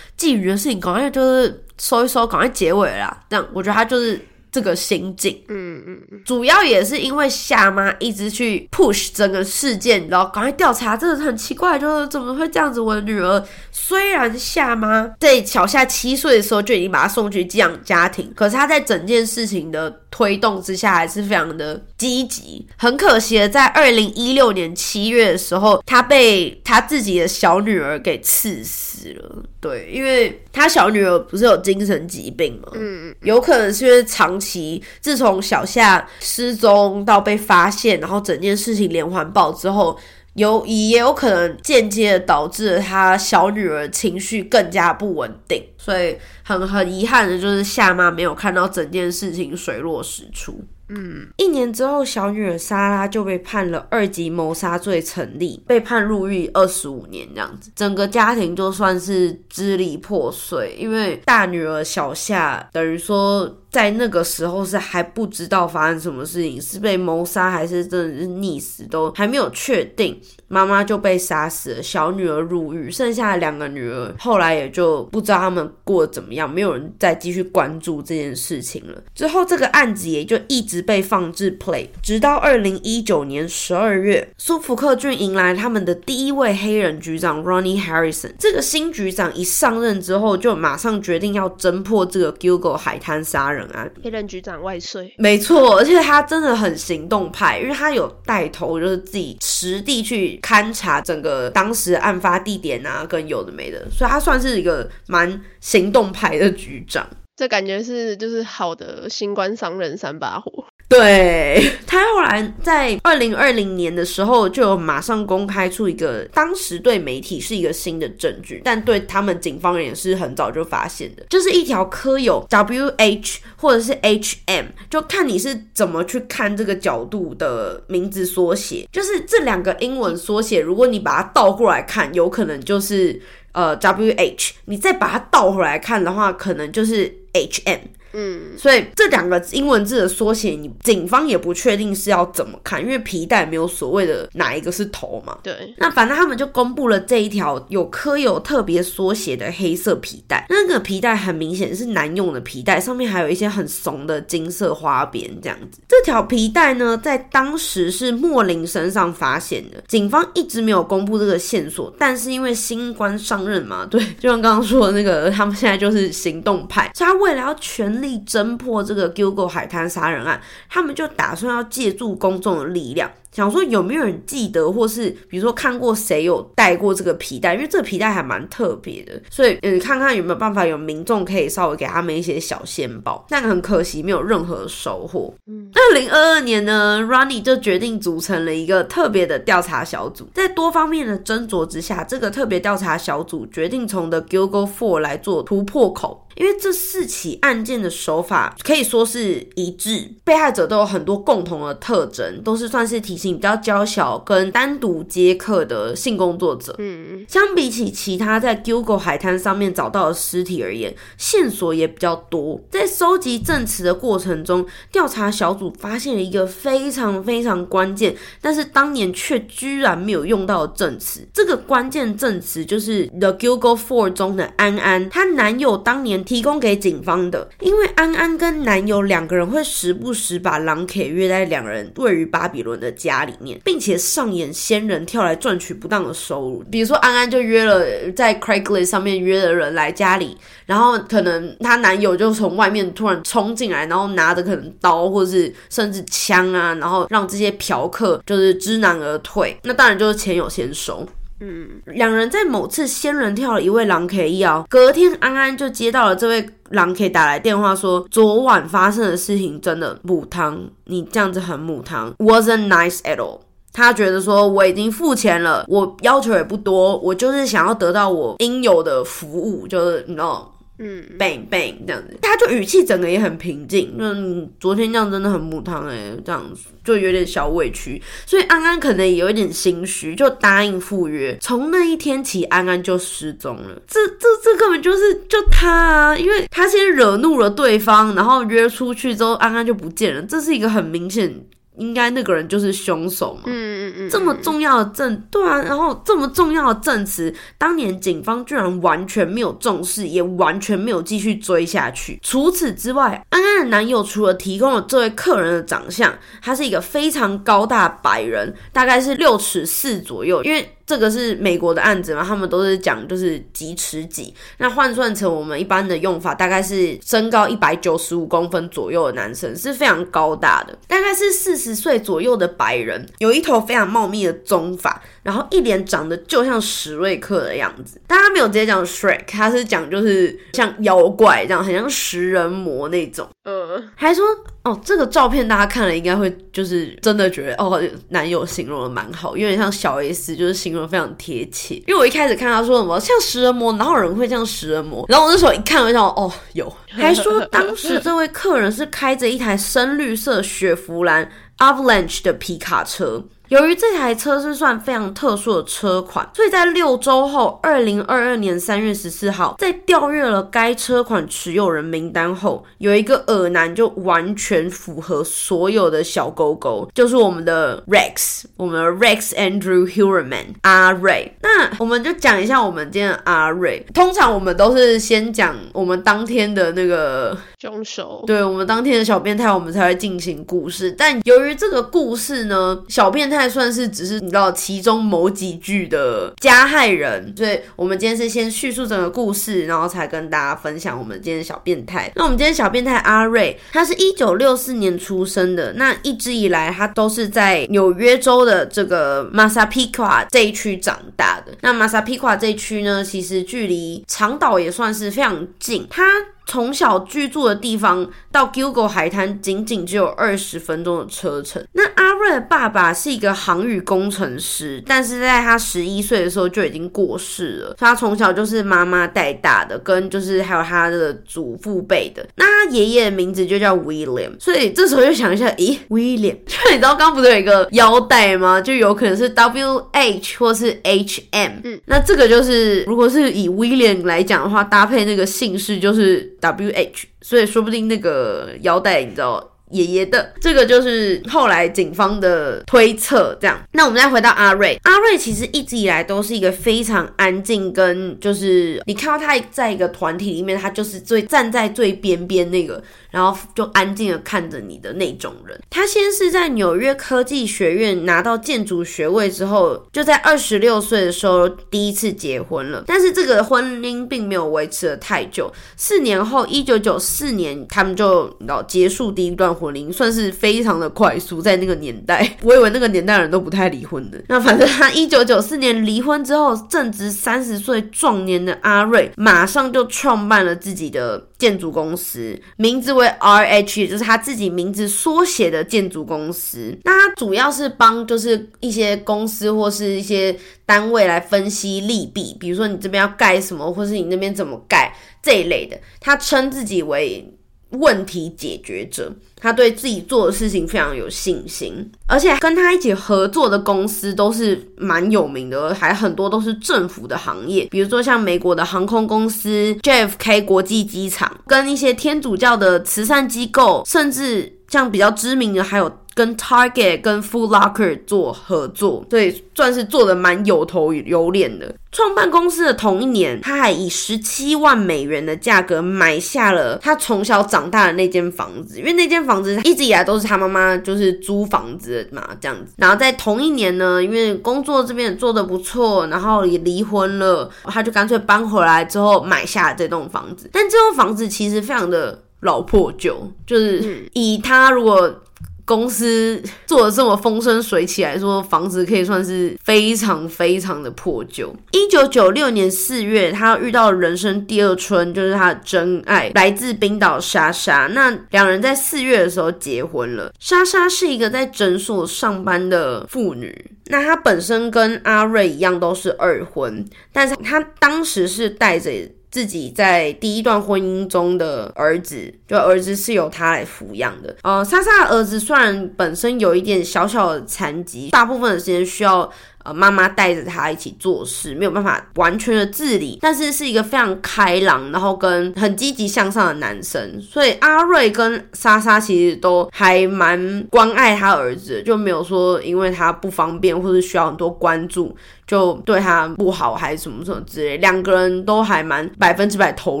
觊觎的事情，赶快就是。收一收，赶快结尾啦！这样，我觉得他就是这个心境。嗯嗯嗯，主要也是因为夏妈一直去 push 整个事件，然后赶快调查，真的很奇怪，就是怎么会这样子？我的女儿虽然夏妈在小夏七岁的时候就已经把她送去寄养家庭，可是她在整件事情的推动之下还是非常的积极。很可惜的，在二零一六年七月的时候，他被他自己的小女儿给刺死了。对，因为他小女儿不是有精神疾病吗？嗯，有可能是因为长期自从小夏失踪到被发现，然后整件事情连环爆之后，有也有可能间接的导致了他小女儿情绪更加不稳定，所以很很遗憾的就是夏妈没有看到整件事情水落石出。嗯，一年之后，小女儿莎拉就被判了二级谋杀罪成立，被判入狱二十五年这样子，整个家庭就算是支离破碎，因为大女儿小夏等于说。在那个时候是还不知道发生什么事情，是被谋杀还是真的是溺死，都还没有确定。妈妈就被杀死了，小女儿入狱，剩下的两个女儿后来也就不知道他们过得怎么样，没有人再继续关注这件事情了。之后这个案子也就一直被放置 play，直到二零一九年十二月，苏福克郡迎来他们的第一位黑人局长 Ronnie Harrison。这个新局长一上任之后，就马上决定要侦破这个 Google 海滩杀人。黑人局长万岁！没错，而且他真的很行动派，因为他有带头，就是自己实地去勘察整个当时案发地点啊，跟有的没的，所以他算是一个蛮行动派的局长。这感觉是就是好的新官上任三把火。对他后来在二零二零年的时候，就马上公开出一个，当时对媒体是一个新的证据，但对他们警方也是很早就发现的，就是一条刻有 W H 或者是 H M，就看你是怎么去看这个角度的名字缩写，就是这两个英文缩写，如果你把它倒过来看，有可能就是呃 W H，你再把它倒回来看的话，可能就是 H M。嗯，所以这两个英文字的缩写，你警方也不确定是要怎么看，因为皮带没有所谓的哪一个是头嘛。对，那反正他们就公布了这一条有刻有特别缩写的黑色皮带，那个皮带很明显是男用的皮带，上面还有一些很怂的金色花边这样子。这条皮带呢，在当时是莫林身上发现的，警方一直没有公布这个线索，但是因为新官上任嘛，对，就像刚刚说的那个，他们现在就是行动派，所以他为了要全。力侦破这个 Google 海滩杀人案，他们就打算要借助公众的力量。想说有没有人记得，或是比如说看过谁有带过这个皮带？因为这个皮带还蛮特别的，所以嗯，看看有没有办法有民众可以稍微给他们一些小先宝。但很可惜，没有任何收获。嗯，二零二二年呢，Ronnie 就决定组成了一个特别的调查小组，在多方面的斟酌之下，这个特别调查小组决定从 The Google Four 来做突破口，因为这四起案件的手法可以说是一致，被害者都有很多共同的特征，都是算是体型。比较娇小跟单独接客的性工作者，嗯，相比起其他在 Google 海滩上面找到的尸体而言，线索也比较多。在收集证词的过程中，调查小组发现了一个非常非常关键，但是当年却居然没有用到的证词。这个关键证词就是 The Google Four 中的安安，她男友当年提供给警方的。因为安安跟男友两个人会时不时把狼 K 约在两人位于巴比伦的家里面，并且上演仙人跳来赚取不当的收入。比如说安安就约了在 Craigslist 上面约的人来家里，然后可能她男友就从外面突然冲进来，然后拿着可能刀或是甚至枪啊，然后让这些嫖客就是知难而退。那当然就是钱有先收。嗯，两人在某次仙人跳了一位狼 K 一哦，隔天安安就接到了这位狼 K 打来电话说，昨晚发生的事情真的母汤，你这样子很母汤，wasn't nice at all。他觉得说我已经付钱了，我要求也不多，我就是想要得到我应有的服务，就是你知道。嗯，bang bang 这样子，他就语气整个也很平静。嗯，昨天这样真的很母汤哎，这样子就有点小委屈，所以安安可能也有一点心虚，就答应赴约。从那一天起，安安就失踪了。这这这根本就是就他啊，因为他先惹怒了对方，然后约出去之后，安安就不见了。这是一个很明显。应该那个人就是凶手嘛？嗯嗯嗯，这么重要的证，对啊，然后这么重要的证词，当年警方居然完全没有重视，也完全没有继续追下去。除此之外，安安的男友除了提供了这位客人的长相，他是一个非常高大白人，大概是六尺四左右，因为。这个是美国的案子嘛？他们都是讲就是几尺几，那换算成我们一般的用法，大概是身高一百九十五公分左右的男生是非常高大的，大概是四十岁左右的白人，有一头非常茂密的棕发，然后一脸长得就像史瑞克的样子。但他没有直接讲 Shrek，他是讲就是像妖怪这样，很像食人魔那种。呃，还说哦，这个照片大家看了应该会就是真的觉得哦，男友形容的蛮好，有点像小 S，就是形容非常贴切。因为我一开始看他说什么像食人魔，哪有人会像食人魔？然后我那时候一看，我就想哦，有。还说当时这位客人是开着一台深绿色雪佛兰 Avalanche 的皮卡车。由于这台车是算非常特殊的车款，所以在六周后，二零二二年三月十四号，在调阅了该车款持有人名单后，有一个耳男就完全符合所有的小勾勾，就是我们的 Rex，我们的 Rex Andrew Hurman 阿瑞。那我们就讲一下我们今天的阿瑞。通常我们都是先讲我们当天的那个凶手，对我们当天的小变态，我们才会进行故事。但由于这个故事呢，小变态。还算是只是你知道其中某几句的加害人，所以我们今天是先叙述整个故事，然后才跟大家分享我们今天的小变态。那我们今天小变态阿瑞，他是一九六四年出生的，那一直以来他都是在纽约州的这个 Massapequa 这一区长大的。那 Massapequa 这一区呢，其实距离长岛也算是非常近，他。从小居住的地方到 Google 海滩，仅仅只有二十分钟的车程。那阿瑞的爸爸是一个航宇工程师，但是在他十一岁的时候就已经过世了。他从小就是妈妈带大的，跟就是还有他的祖父辈的。那他爷爷的名字就叫 William，所以这时候就想一下，咦，William，就 你知道刚不是有一个腰带吗？就有可能是 W H 或是 H M。嗯，那这个就是如果是以 William 来讲的话，搭配那个姓氏就是。W H，所以说不定那个腰带，你知道。爷爷的这个就是后来警方的推测，这样。那我们再回到阿瑞，阿瑞其实一直以来都是一个非常安静，跟就是你看到他在一个团体里面，他就是最站在最边边那个，然后就安静的看着你的那种人。他先是在纽约科技学院拿到建筑学位之后，就在二十六岁的时候第一次结婚了。但是这个婚姻并没有维持了太久，四年后，一九九四年，他们就到结束第一段。婚龄算是非常的快速，在那个年代，我以为那个年代人都不太离婚的。那反正他一九九四年离婚之后，正值三十岁壮年的阿瑞，马上就创办了自己的建筑公司，名字为 R H，就是他自己名字缩写的建筑公司。那他主要是帮就是一些公司或是一些单位来分析利弊，比如说你这边要盖什么，或是你那边怎么盖这一类的。他称自己为问题解决者。他对自己做的事情非常有信心，而且跟他一起合作的公司都是蛮有名的，还很多都是政府的行业，比如说像美国的航空公司 JFK 国际机场，跟一些天主教的慈善机构，甚至像比较知名的还有。跟 Target、跟 Foot Locker 做合作，所以算是做的蛮有头有脸的。创办公司的同一年，他还以十七万美元的价格买下了他从小长大的那间房子，因为那间房子一直以来都是他妈妈就是租房子嘛，这样子。然后在同一年呢，因为工作这边做的不错，然后也离婚了，他就干脆搬回来之后买下了这栋房子。但这栋房子其实非常的老破旧，就是以他如果。公司做的这么风生水起来说，房子可以算是非常非常的破旧。一九九六年四月，他遇到人生第二春，就是他的真爱，来自冰岛莎莎。那两人在四月的时候结婚了。莎莎是一个在诊所上班的妇女。那她本身跟阿瑞一样都是二婚，但是她当时是带着。自己在第一段婚姻中的儿子，就儿子是由他来抚养的。呃，莎莎的儿子虽然本身有一点小小的残疾，大部分的时间需要。妈妈带着他一起做事，没有办法完全的自理，但是是一个非常开朗，然后跟很积极向上的男生。所以阿瑞跟莎莎其实都还蛮关爱他儿子，就没有说因为他不方便或者需要很多关注，就对他不好还是什么什么之类。两个人都还蛮百分之百投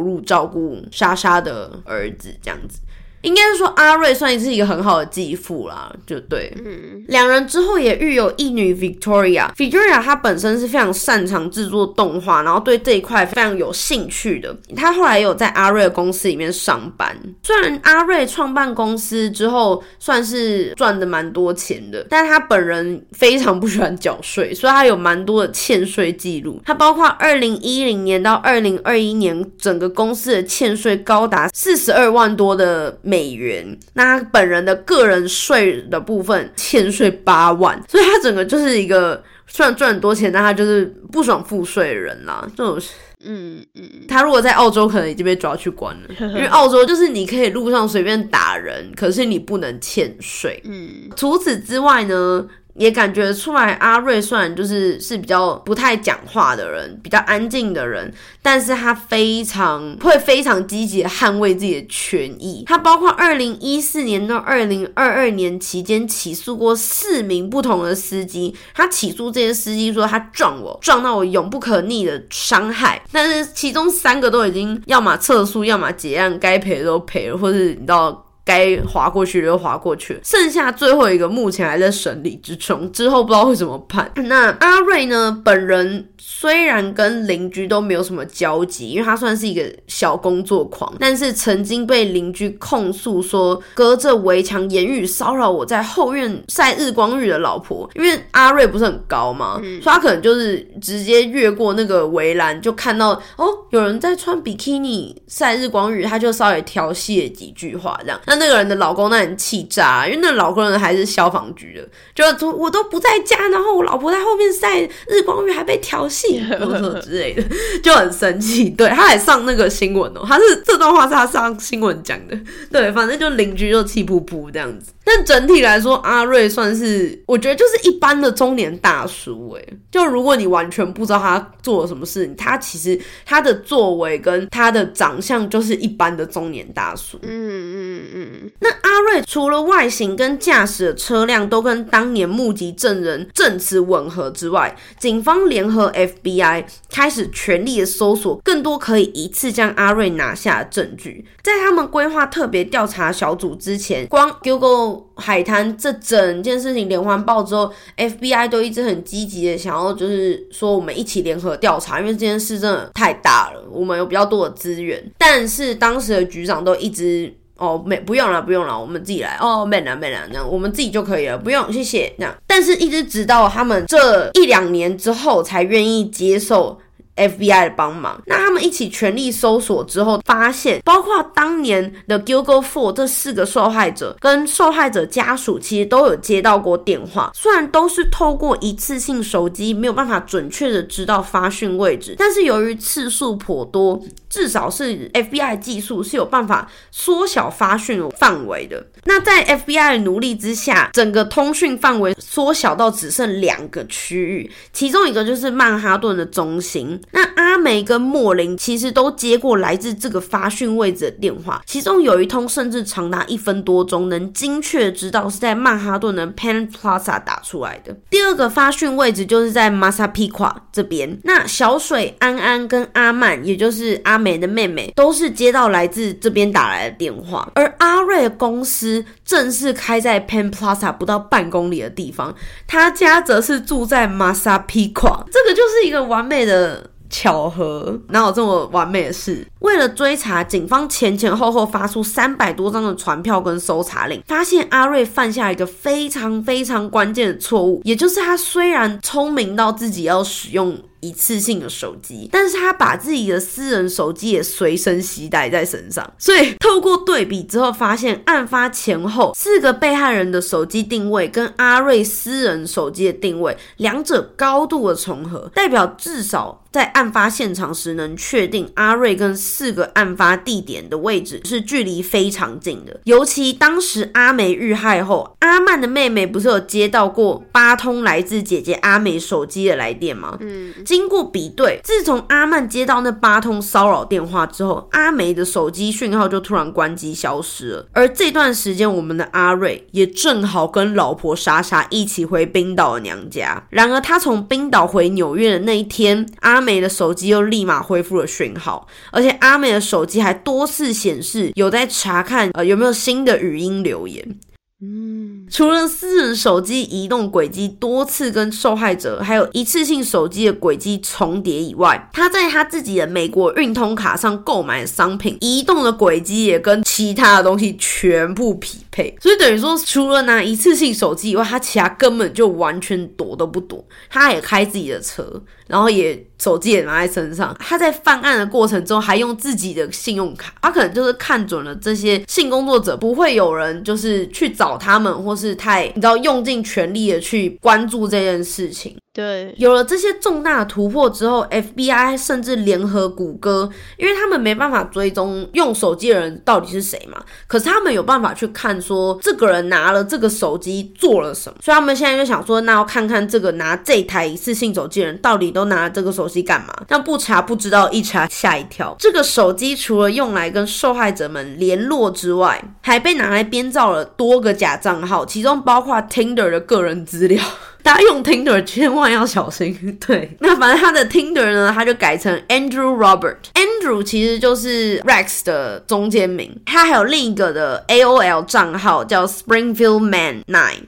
入照顾莎莎的儿子这样子。应该是说阿瑞算是一个很好的继父啦，就对。嗯，两人之后也育有一女 Victoria。Victoria 她本身是非常擅长制作动画，然后对这一块非常有兴趣的。她后来有在阿瑞的公司里面上班。虽然阿瑞创办公司之后算是赚的蛮多钱的，但是他本人非常不喜欢缴税，所以他有蛮多的欠税记录。他包括二零一零年到二零二一年，整个公司的欠税高达四十二万多的。美元，那他本人的个人税的部分欠税八万，所以他整个就是一个虽然赚很多钱，但他就是不爽付税的人啦。这种，嗯嗯，他如果在澳洲，可能已经被抓去关了，因为澳洲就是你可以路上随便打人，可是你不能欠税。嗯，除此之外呢？也感觉出来，阿瑞虽然就是是比较不太讲话的人，比较安静的人，但是他非常会非常积极的捍卫自己的权益。他包括二零一四年到二零二二年期间起诉过四名不同的司机。他起诉这些司机说他撞我，撞到我永不可逆的伤害。但是其中三个都已经要么撤诉，要么结案，该赔的都赔了，或是你知道。该划过去就划过去，剩下最后一个目前还在审理之中，之后不知道会怎么判。那阿瑞呢？本人虽然跟邻居都没有什么交集，因为他算是一个小工作狂，但是曾经被邻居控诉说隔着围墙言语骚扰我在后院晒日光浴的老婆。因为阿瑞不是很高嘛，所以他可能就是直接越过那个围栏就看到哦有人在穿比基尼晒日光浴，他就稍微调戏了几句话这样。那那个人的老公那很气炸，因为那老公人还是消防局的，就我都不在家，然后我老婆在后面晒日光浴还被调戏，什么之类的，就很生气。对，他还上那个新闻哦，他是这段话是他上新闻讲的。对，反正就邻居就气噗噗这样子。但整体来说，阿瑞算是我觉得就是一般的中年大叔哎。就如果你完全不知道他做了什么事，他其实他的作为跟他的长相就是一般的中年大叔。嗯嗯嗯。那阿瑞除了外形跟驾驶的车辆都跟当年目击证人证词吻合之外，警方联合 FBI 开始全力的搜索更多可以一次将阿瑞拿下的证据。在他们规划特别调查小组之前，光 Google。海滩这整件事情连环爆之后，FBI 都一直很积极的想要，就是说我们一起联合调查，因为这件事真的太大了，我们有比较多的资源。但是当时的局长都一直哦没不用了不用了，我们自己来哦没啦没啦，那，我们自己就可以了，不用谢谢那。但是一直直到他们这一两年之后，才愿意接受。FBI 的帮忙，那他们一起全力搜索之后，发现包括当年的 Google Four 这四个受害者跟受害者家属，其实都有接到过电话。虽然都是透过一次性手机，没有办法准确的知道发讯位置，但是由于次数颇多，至少是 FBI 技术是有办法缩小发讯范围的。那在 FBI 的努力之下，整个通讯范围缩小到只剩两个区域，其中一个就是曼哈顿的中心。那阿梅跟莫林其实都接过来自这个发讯位置的电话，其中有一通甚至长达一分多钟，能精确知道是在曼哈顿的 Pan Plaza 打出来的。第二个发讯位置就是在 m a s a p i q u a 这边。那小水、安安跟阿曼，也就是阿梅的妹妹，都是接到来自这边打来的电话。而阿瑞的公司正是开在 Pan Plaza 不到半公里的地方，他家则是住在 m a s a p i q u a 这个就是一个完美的。巧合，哪有这么完美的事？为了追查，警方前前后后发出三百多张的传票跟搜查令，发现阿瑞犯下一个非常非常关键的错误，也就是他虽然聪明到自己要使用。一次性的手机，但是他把自己的私人手机也随身携带在身上，所以透过对比之后，发现案发前后四个被害人的手机定位跟阿瑞私人手机的定位，两者高度的重合，代表至少在案发现场时能确定阿瑞跟四个案发地点的位置是距离非常近的。尤其当时阿梅遇害后，阿曼的妹妹不是有接到过八通来自姐姐阿美手机的来电吗？嗯。经过比对，自从阿曼接到那八通骚扰电话之后，阿梅的手机讯号就突然关机消失了。而这段时间，我们的阿瑞也正好跟老婆莎莎一起回冰岛的娘家。然而，他从冰岛回纽约的那一天，阿梅的手机又立马恢复了讯号，而且阿梅的手机还多次显示有在查看呃有没有新的语音留言。嗯，除了私人手机移动轨迹多次跟受害者还有一次性手机的轨迹重叠以外，他在他自己的美国运通卡上购买的商品移动的轨迹也跟其他的东西全部匹配，所以等于说，除了拿一次性手机以外，他其他根本就完全躲都不躲。他也开自己的车，然后也手机也拿在身上。他在犯案的过程中还用自己的信用卡，他可能就是看准了这些性工作者不会有人就是去找。他们，或是太你知道用尽全力的去关注这件事情。对，有了这些重大的突破之后，FBI 甚至联合谷歌，因为他们没办法追踪用手机的人到底是谁嘛，可是他们有办法去看说这个人拿了这个手机做了什么，所以他们现在就想说，那要看看这个拿这台一次性手机的人到底都拿这个手机干嘛？那不查不知道，一查吓一跳。这个手机除了用来跟受害者们联络之外，还被拿来编造了多个假账号，其中包括 Tinder 的个人资料。大家用 Tinder 千万要小心。对，那反正他的 Tinder 呢，他就改成 Andrew Robert。Andrew 其实就是 Rex 的中间名。他还有另一个的 AOL 账号叫 Springfield Man Nine。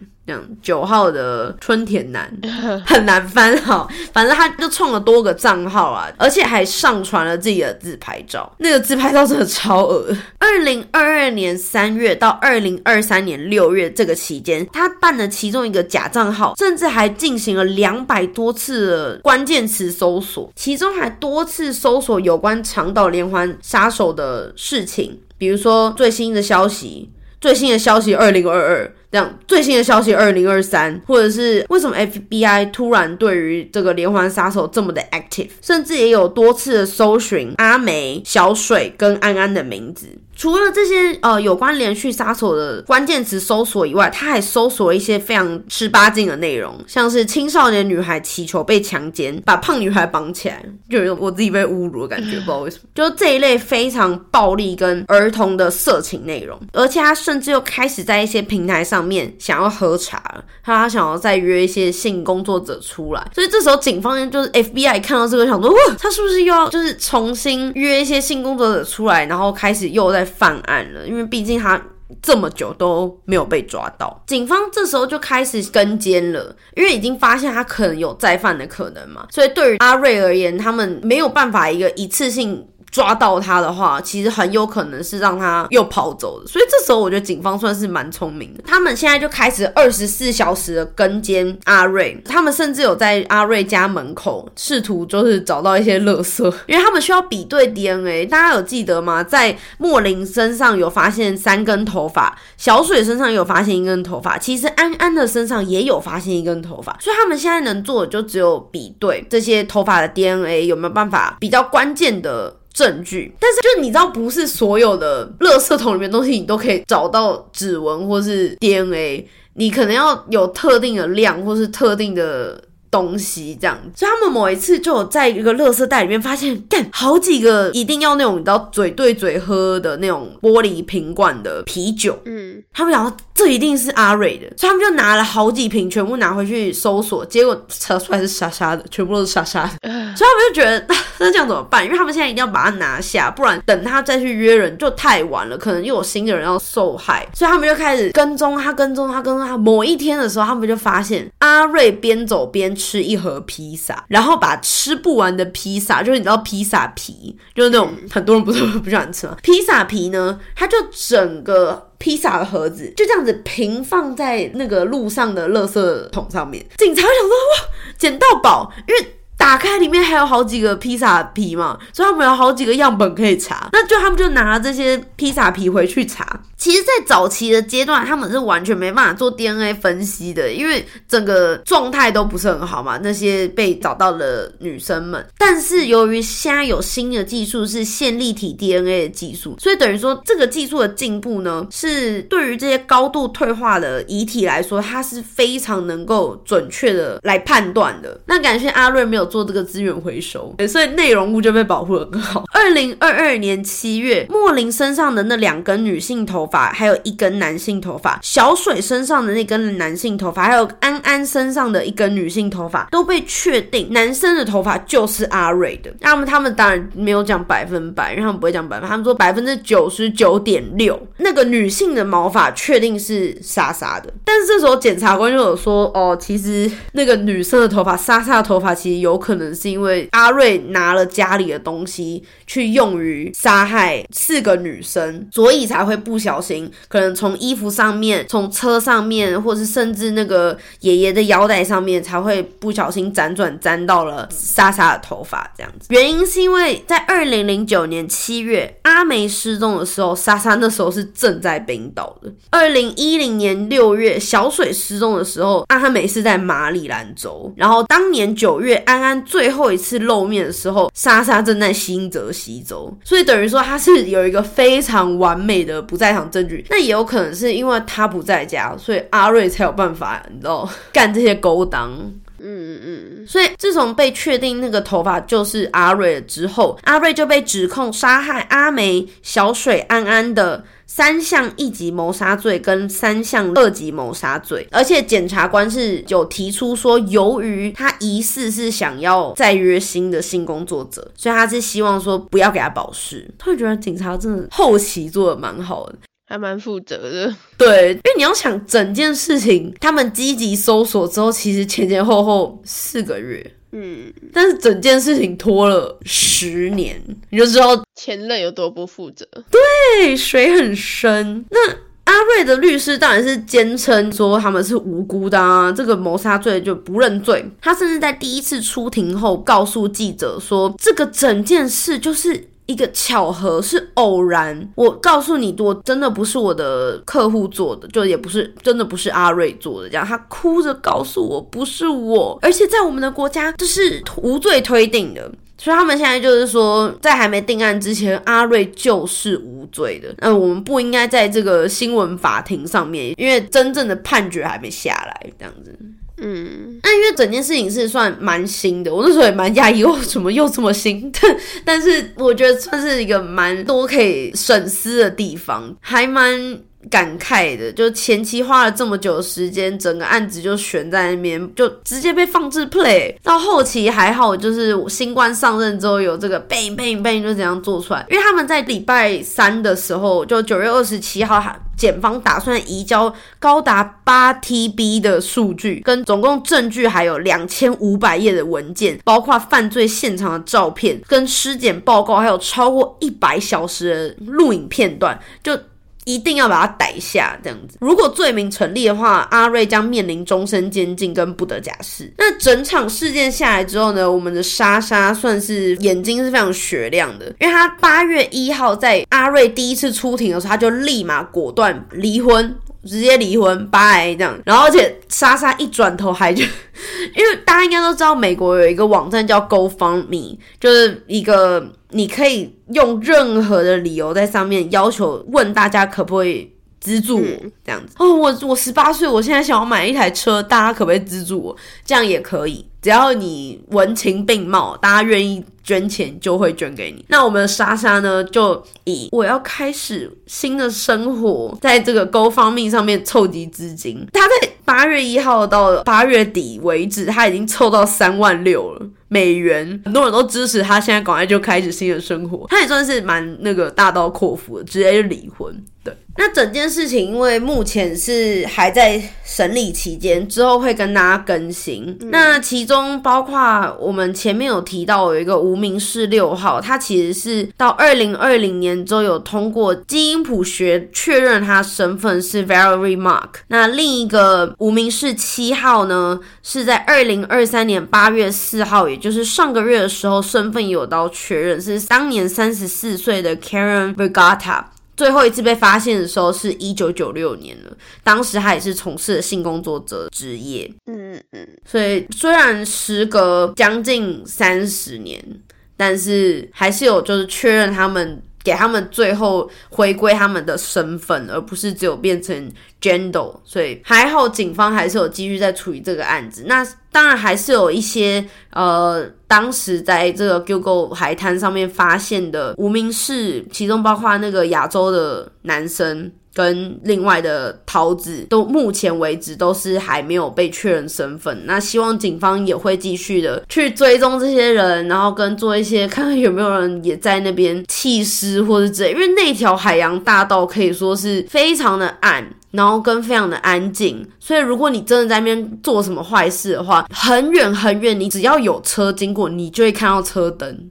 九号的春田男 很难翻哈，反正他就创了多个账号啊，而且还上传了自己的自拍照。那个自拍照真的超恶。二零二二年三月到二零二三年六月这个期间，他办了其中一个假账号，甚至还进行了两百多次的关键词搜索，其中还多次搜索有关长岛连环杀手的事情，比如说最新的消息，最新的消息二零二二。这样最新的消息，二零二三，或者是为什么 FBI 突然对于这个连环杀手这么的 active，甚至也有多次的搜寻阿梅、小水跟安安的名字。除了这些呃有关连续杀手的关键词搜索以外，他还搜索了一些非常十八禁的内容，像是青少年女孩祈求被强奸，把胖女孩绑起来，就有我自己被侮辱的感觉，不知道为什么。就这一类非常暴力跟儿童的色情内容，而且他甚至又开始在一些平台上面想要喝茶，他想要再约一些性工作者出来，所以这时候警方就是 FBI 看到这个，想说哇，他是不是又要就是重新约一些性工作者出来，然后开始又在。犯案了，因为毕竟他这么久都没有被抓到，警方这时候就开始跟监了，因为已经发现他可能有再犯的可能嘛，所以对于阿瑞而言，他们没有办法一个一次性。抓到他的话，其实很有可能是让他又跑走的，所以这时候我觉得警方算是蛮聪明的。他们现在就开始二十四小时的跟监阿瑞，他们甚至有在阿瑞家门口试图就是找到一些垃圾，因为他们需要比对 DNA。大家有记得吗？在莫林身上有发现三根头发，小水身上有发现一根头发，其实安安的身上也有发现一根头发，所以他们现在能做的就只有比对这些头发的 DNA 有没有办法比较关键的。证据，但是就你知道，不是所有的垃圾桶里面东西你都可以找到指纹或是 DNA，你可能要有特定的量或是特定的东西这样。所以他们某一次就有在一个垃圾袋里面发现，干好几个一定要那种你知道嘴对嘴喝的那种玻璃瓶罐的啤酒。嗯，他们想说这一定是阿瑞的，所以他们就拿了好几瓶，全部拿回去搜索，结果查出来是莎莎的，全部都是莎莎的。所以他们就觉得 那这样怎么办？因为他们现在一定要把它拿下，不然等他再去约人就太晚了，可能又有新的人要受害。所以他们就开始跟踪他，跟踪他，跟踪他。某一天的时候，他们就发现阿瑞边走边吃一盒披萨，然后把吃不完的披萨，就是你知道披萨皮，就是那种很多人不是 不喜欢吃吗？披萨皮呢，他就整个。披萨的盒子就这样子平放在那个路上的垃圾桶上面，警察想说哇，捡到宝，因为。打开里面还有好几个披萨皮嘛，所以他们有好几个样本可以查。那就他们就拿这些披萨皮回去查。其实，在早期的阶段，他们是完全没办法做 DNA 分析的，因为整个状态都不是很好嘛。那些被找到的女生们，但是由于现在有新的技术是线粒体 DNA 的技术，所以等于说这个技术的进步呢，是对于这些高度退化的遗体来说，它是非常能够准确的来判断的。那感谢阿瑞没有。做这个资源回收，所以内容物就被保护的更好。二零二二年七月，莫林身上的那两根女性头发，还有一根男性头发；小水身上的那根男性头发，还有安安身上的一根女性头发，都被确定男生的头发就是阿瑞的。那么他们当然没有讲百分百，因为他们不会讲百分，他们说百分之九十九点六。那个女性的毛发确定是莎莎的，但是这时候检察官就有说，哦，其实那个女生的头发，莎莎的头发其实有。可能是因为阿瑞拿了家里的东西去用于杀害四个女生，所以才会不小心，可能从衣服上面、从车上面，或是甚至那个爷爷的腰带上面，才会不小心辗转沾到了莎莎的头发。这样子，原因是因为在二零零九年七月阿梅失踪的时候，莎莎那时候是正在冰岛的；二零一零年六月小水失踪的时候，阿哈梅是在马里兰州。然后当年九月安安。最后一次露面的时候，莎莎正在新泽西州，所以等于说他是有一个非常完美的不在场证据。那也有可能是因为他不在家，所以阿瑞才有办法，你知道 干这些勾当。嗯嗯嗯。所以自从被确定那个头发就是阿瑞了之后，阿瑞就被指控杀害阿梅、小水、安安的。三项一级谋杀罪跟三项二级谋杀罪，而且检察官是有提出说，由于他疑似是想要再约新的性工作者，所以他是希望说不要给他保释。突然觉得警察真的后期做的蛮好的，还蛮负责的。对，因为你要想整件事情，他们积极搜索之后，其实前前后后四个月。嗯，但是整件事情拖了十年，你就知道前任有多不负责。对，水很深。那阿瑞的律师当然是坚称说他们是无辜的啊，这个谋杀罪就不认罪。他甚至在第一次出庭后告诉记者说，这个整件事就是。一个巧合是偶然，我告诉你，我真的不是我的客户做的，就也不是真的不是阿瑞做的。这样，他哭着告诉我不是我，而且在我们的国家这是无罪推定的，所以他们现在就是说，在还没定案之前，阿瑞就是无罪的。那我们不应该在这个新闻法庭上面，因为真正的判决还没下来，这样子。嗯，那因为整件事情是算蛮新的，我那时候也蛮讶异，为什么又这么新？但 但是我觉得算是一个蛮多可以省思的地方，还蛮。感慨的，就前期花了这么久的时间，整个案子就悬在那边，就直接被放置 play。到后期还好，就是新官上任之后有这个 bang bang bang 就怎样做出来。因为他们在礼拜三的时候，就九月二十七号，检方打算移交高达八 TB 的数据，跟总共证据还有两千五百页的文件，包括犯罪现场的照片、跟尸检报告，还有超过一百小时的录影片段，就。一定要把他逮下，这样子。如果罪名成立的话，阿瑞将面临终身监禁跟不得假释。那整场事件下来之后呢，我们的莎莎算是眼睛是非常雪亮的，因为她八月一号在阿瑞第一次出庭的时候，她就立马果断离婚。直接离婚，拜这样。然后，而且莎莎一转头还就，因为大家应该都知道，美国有一个网站叫 GoFundMe，就是一个你可以用任何的理由在上面要求问大家可不可以资助我这样子。哦，我我十八岁，我现在想要买一台车，大家可不可以资助我？这样也可以，只要你文情并茂，大家愿意捐钱就会捐给你。那我们的莎莎呢，就以我要开始新的生活，在这个 Go 方面上面凑集资金。他在八月一号到八月底为止，他已经凑到三万六了。美元，很多人都支持他，现在赶快就开始新的生活。他也算是蛮那个大刀阔斧的，直接就离婚。对，那整件事情因为目前是还在审理期间，之后会跟大家更新。那其中包括我们前面有提到有一个无名氏六号，他其实是到二零二零年之后有通过基因谱学确认他身份是 Valerie Mark。那另一个无名氏七号呢，是在二零二三年八月四号，也就是上个月的时候，身份有到确认是当年三十四岁的 Karen Vergata。最后一次被发现的时候是一九九六年了，当时他也是从事性工作者职业。嗯嗯嗯。所以虽然时隔将近三十年，但是还是有就是确认他们。给他们最后回归他们的身份，而不是只有变成 gender，所以还好，警方还是有继续在处理这个案子。那当然还是有一些呃，当时在这个 Google 海滩上面发现的无名氏，其中包括那个亚洲的男生。跟另外的桃子都目前为止都是还没有被确认身份，那希望警方也会继续的去追踪这些人，然后跟做一些看看有没有人也在那边弃尸或者之类，因为那条海洋大道可以说是非常的暗，然后跟非常的安静，所以如果你真的在那边做什么坏事的话，很远很远，你只要有车经过，你就会看到车灯。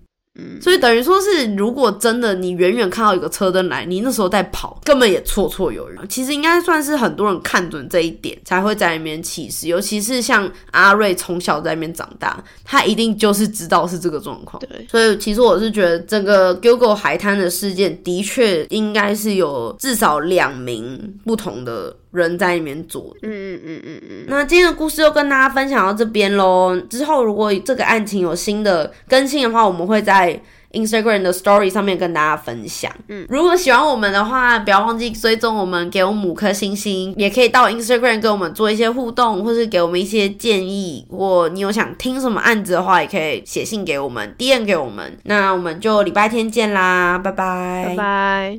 所以等于说是，如果真的你远远看到一个车灯来，你那时候在跑，根本也绰绰有余。其实应该算是很多人看准这一点，才会在那边起事。尤其是像阿瑞从小在那边长大，他一定就是知道是这个状况。对，所以其实我是觉得整个 Google 海滩的事件，的确应该是有至少两名不同的。人在里面做，嗯嗯嗯嗯嗯。那今天的故事就跟大家分享到这边喽。之后如果这个案情有新的更新的话，我们会在 Instagram 的 Story 上面跟大家分享。嗯，如果喜欢我们的话，不要忘记追踪我们，给我们五颗星星，也可以到 Instagram 跟我们做一些互动，或是给我们一些建议。或你有想听什么案子的话，也可以写信给我们，DM 给我们。那我们就礼拜天见啦，拜拜，拜拜。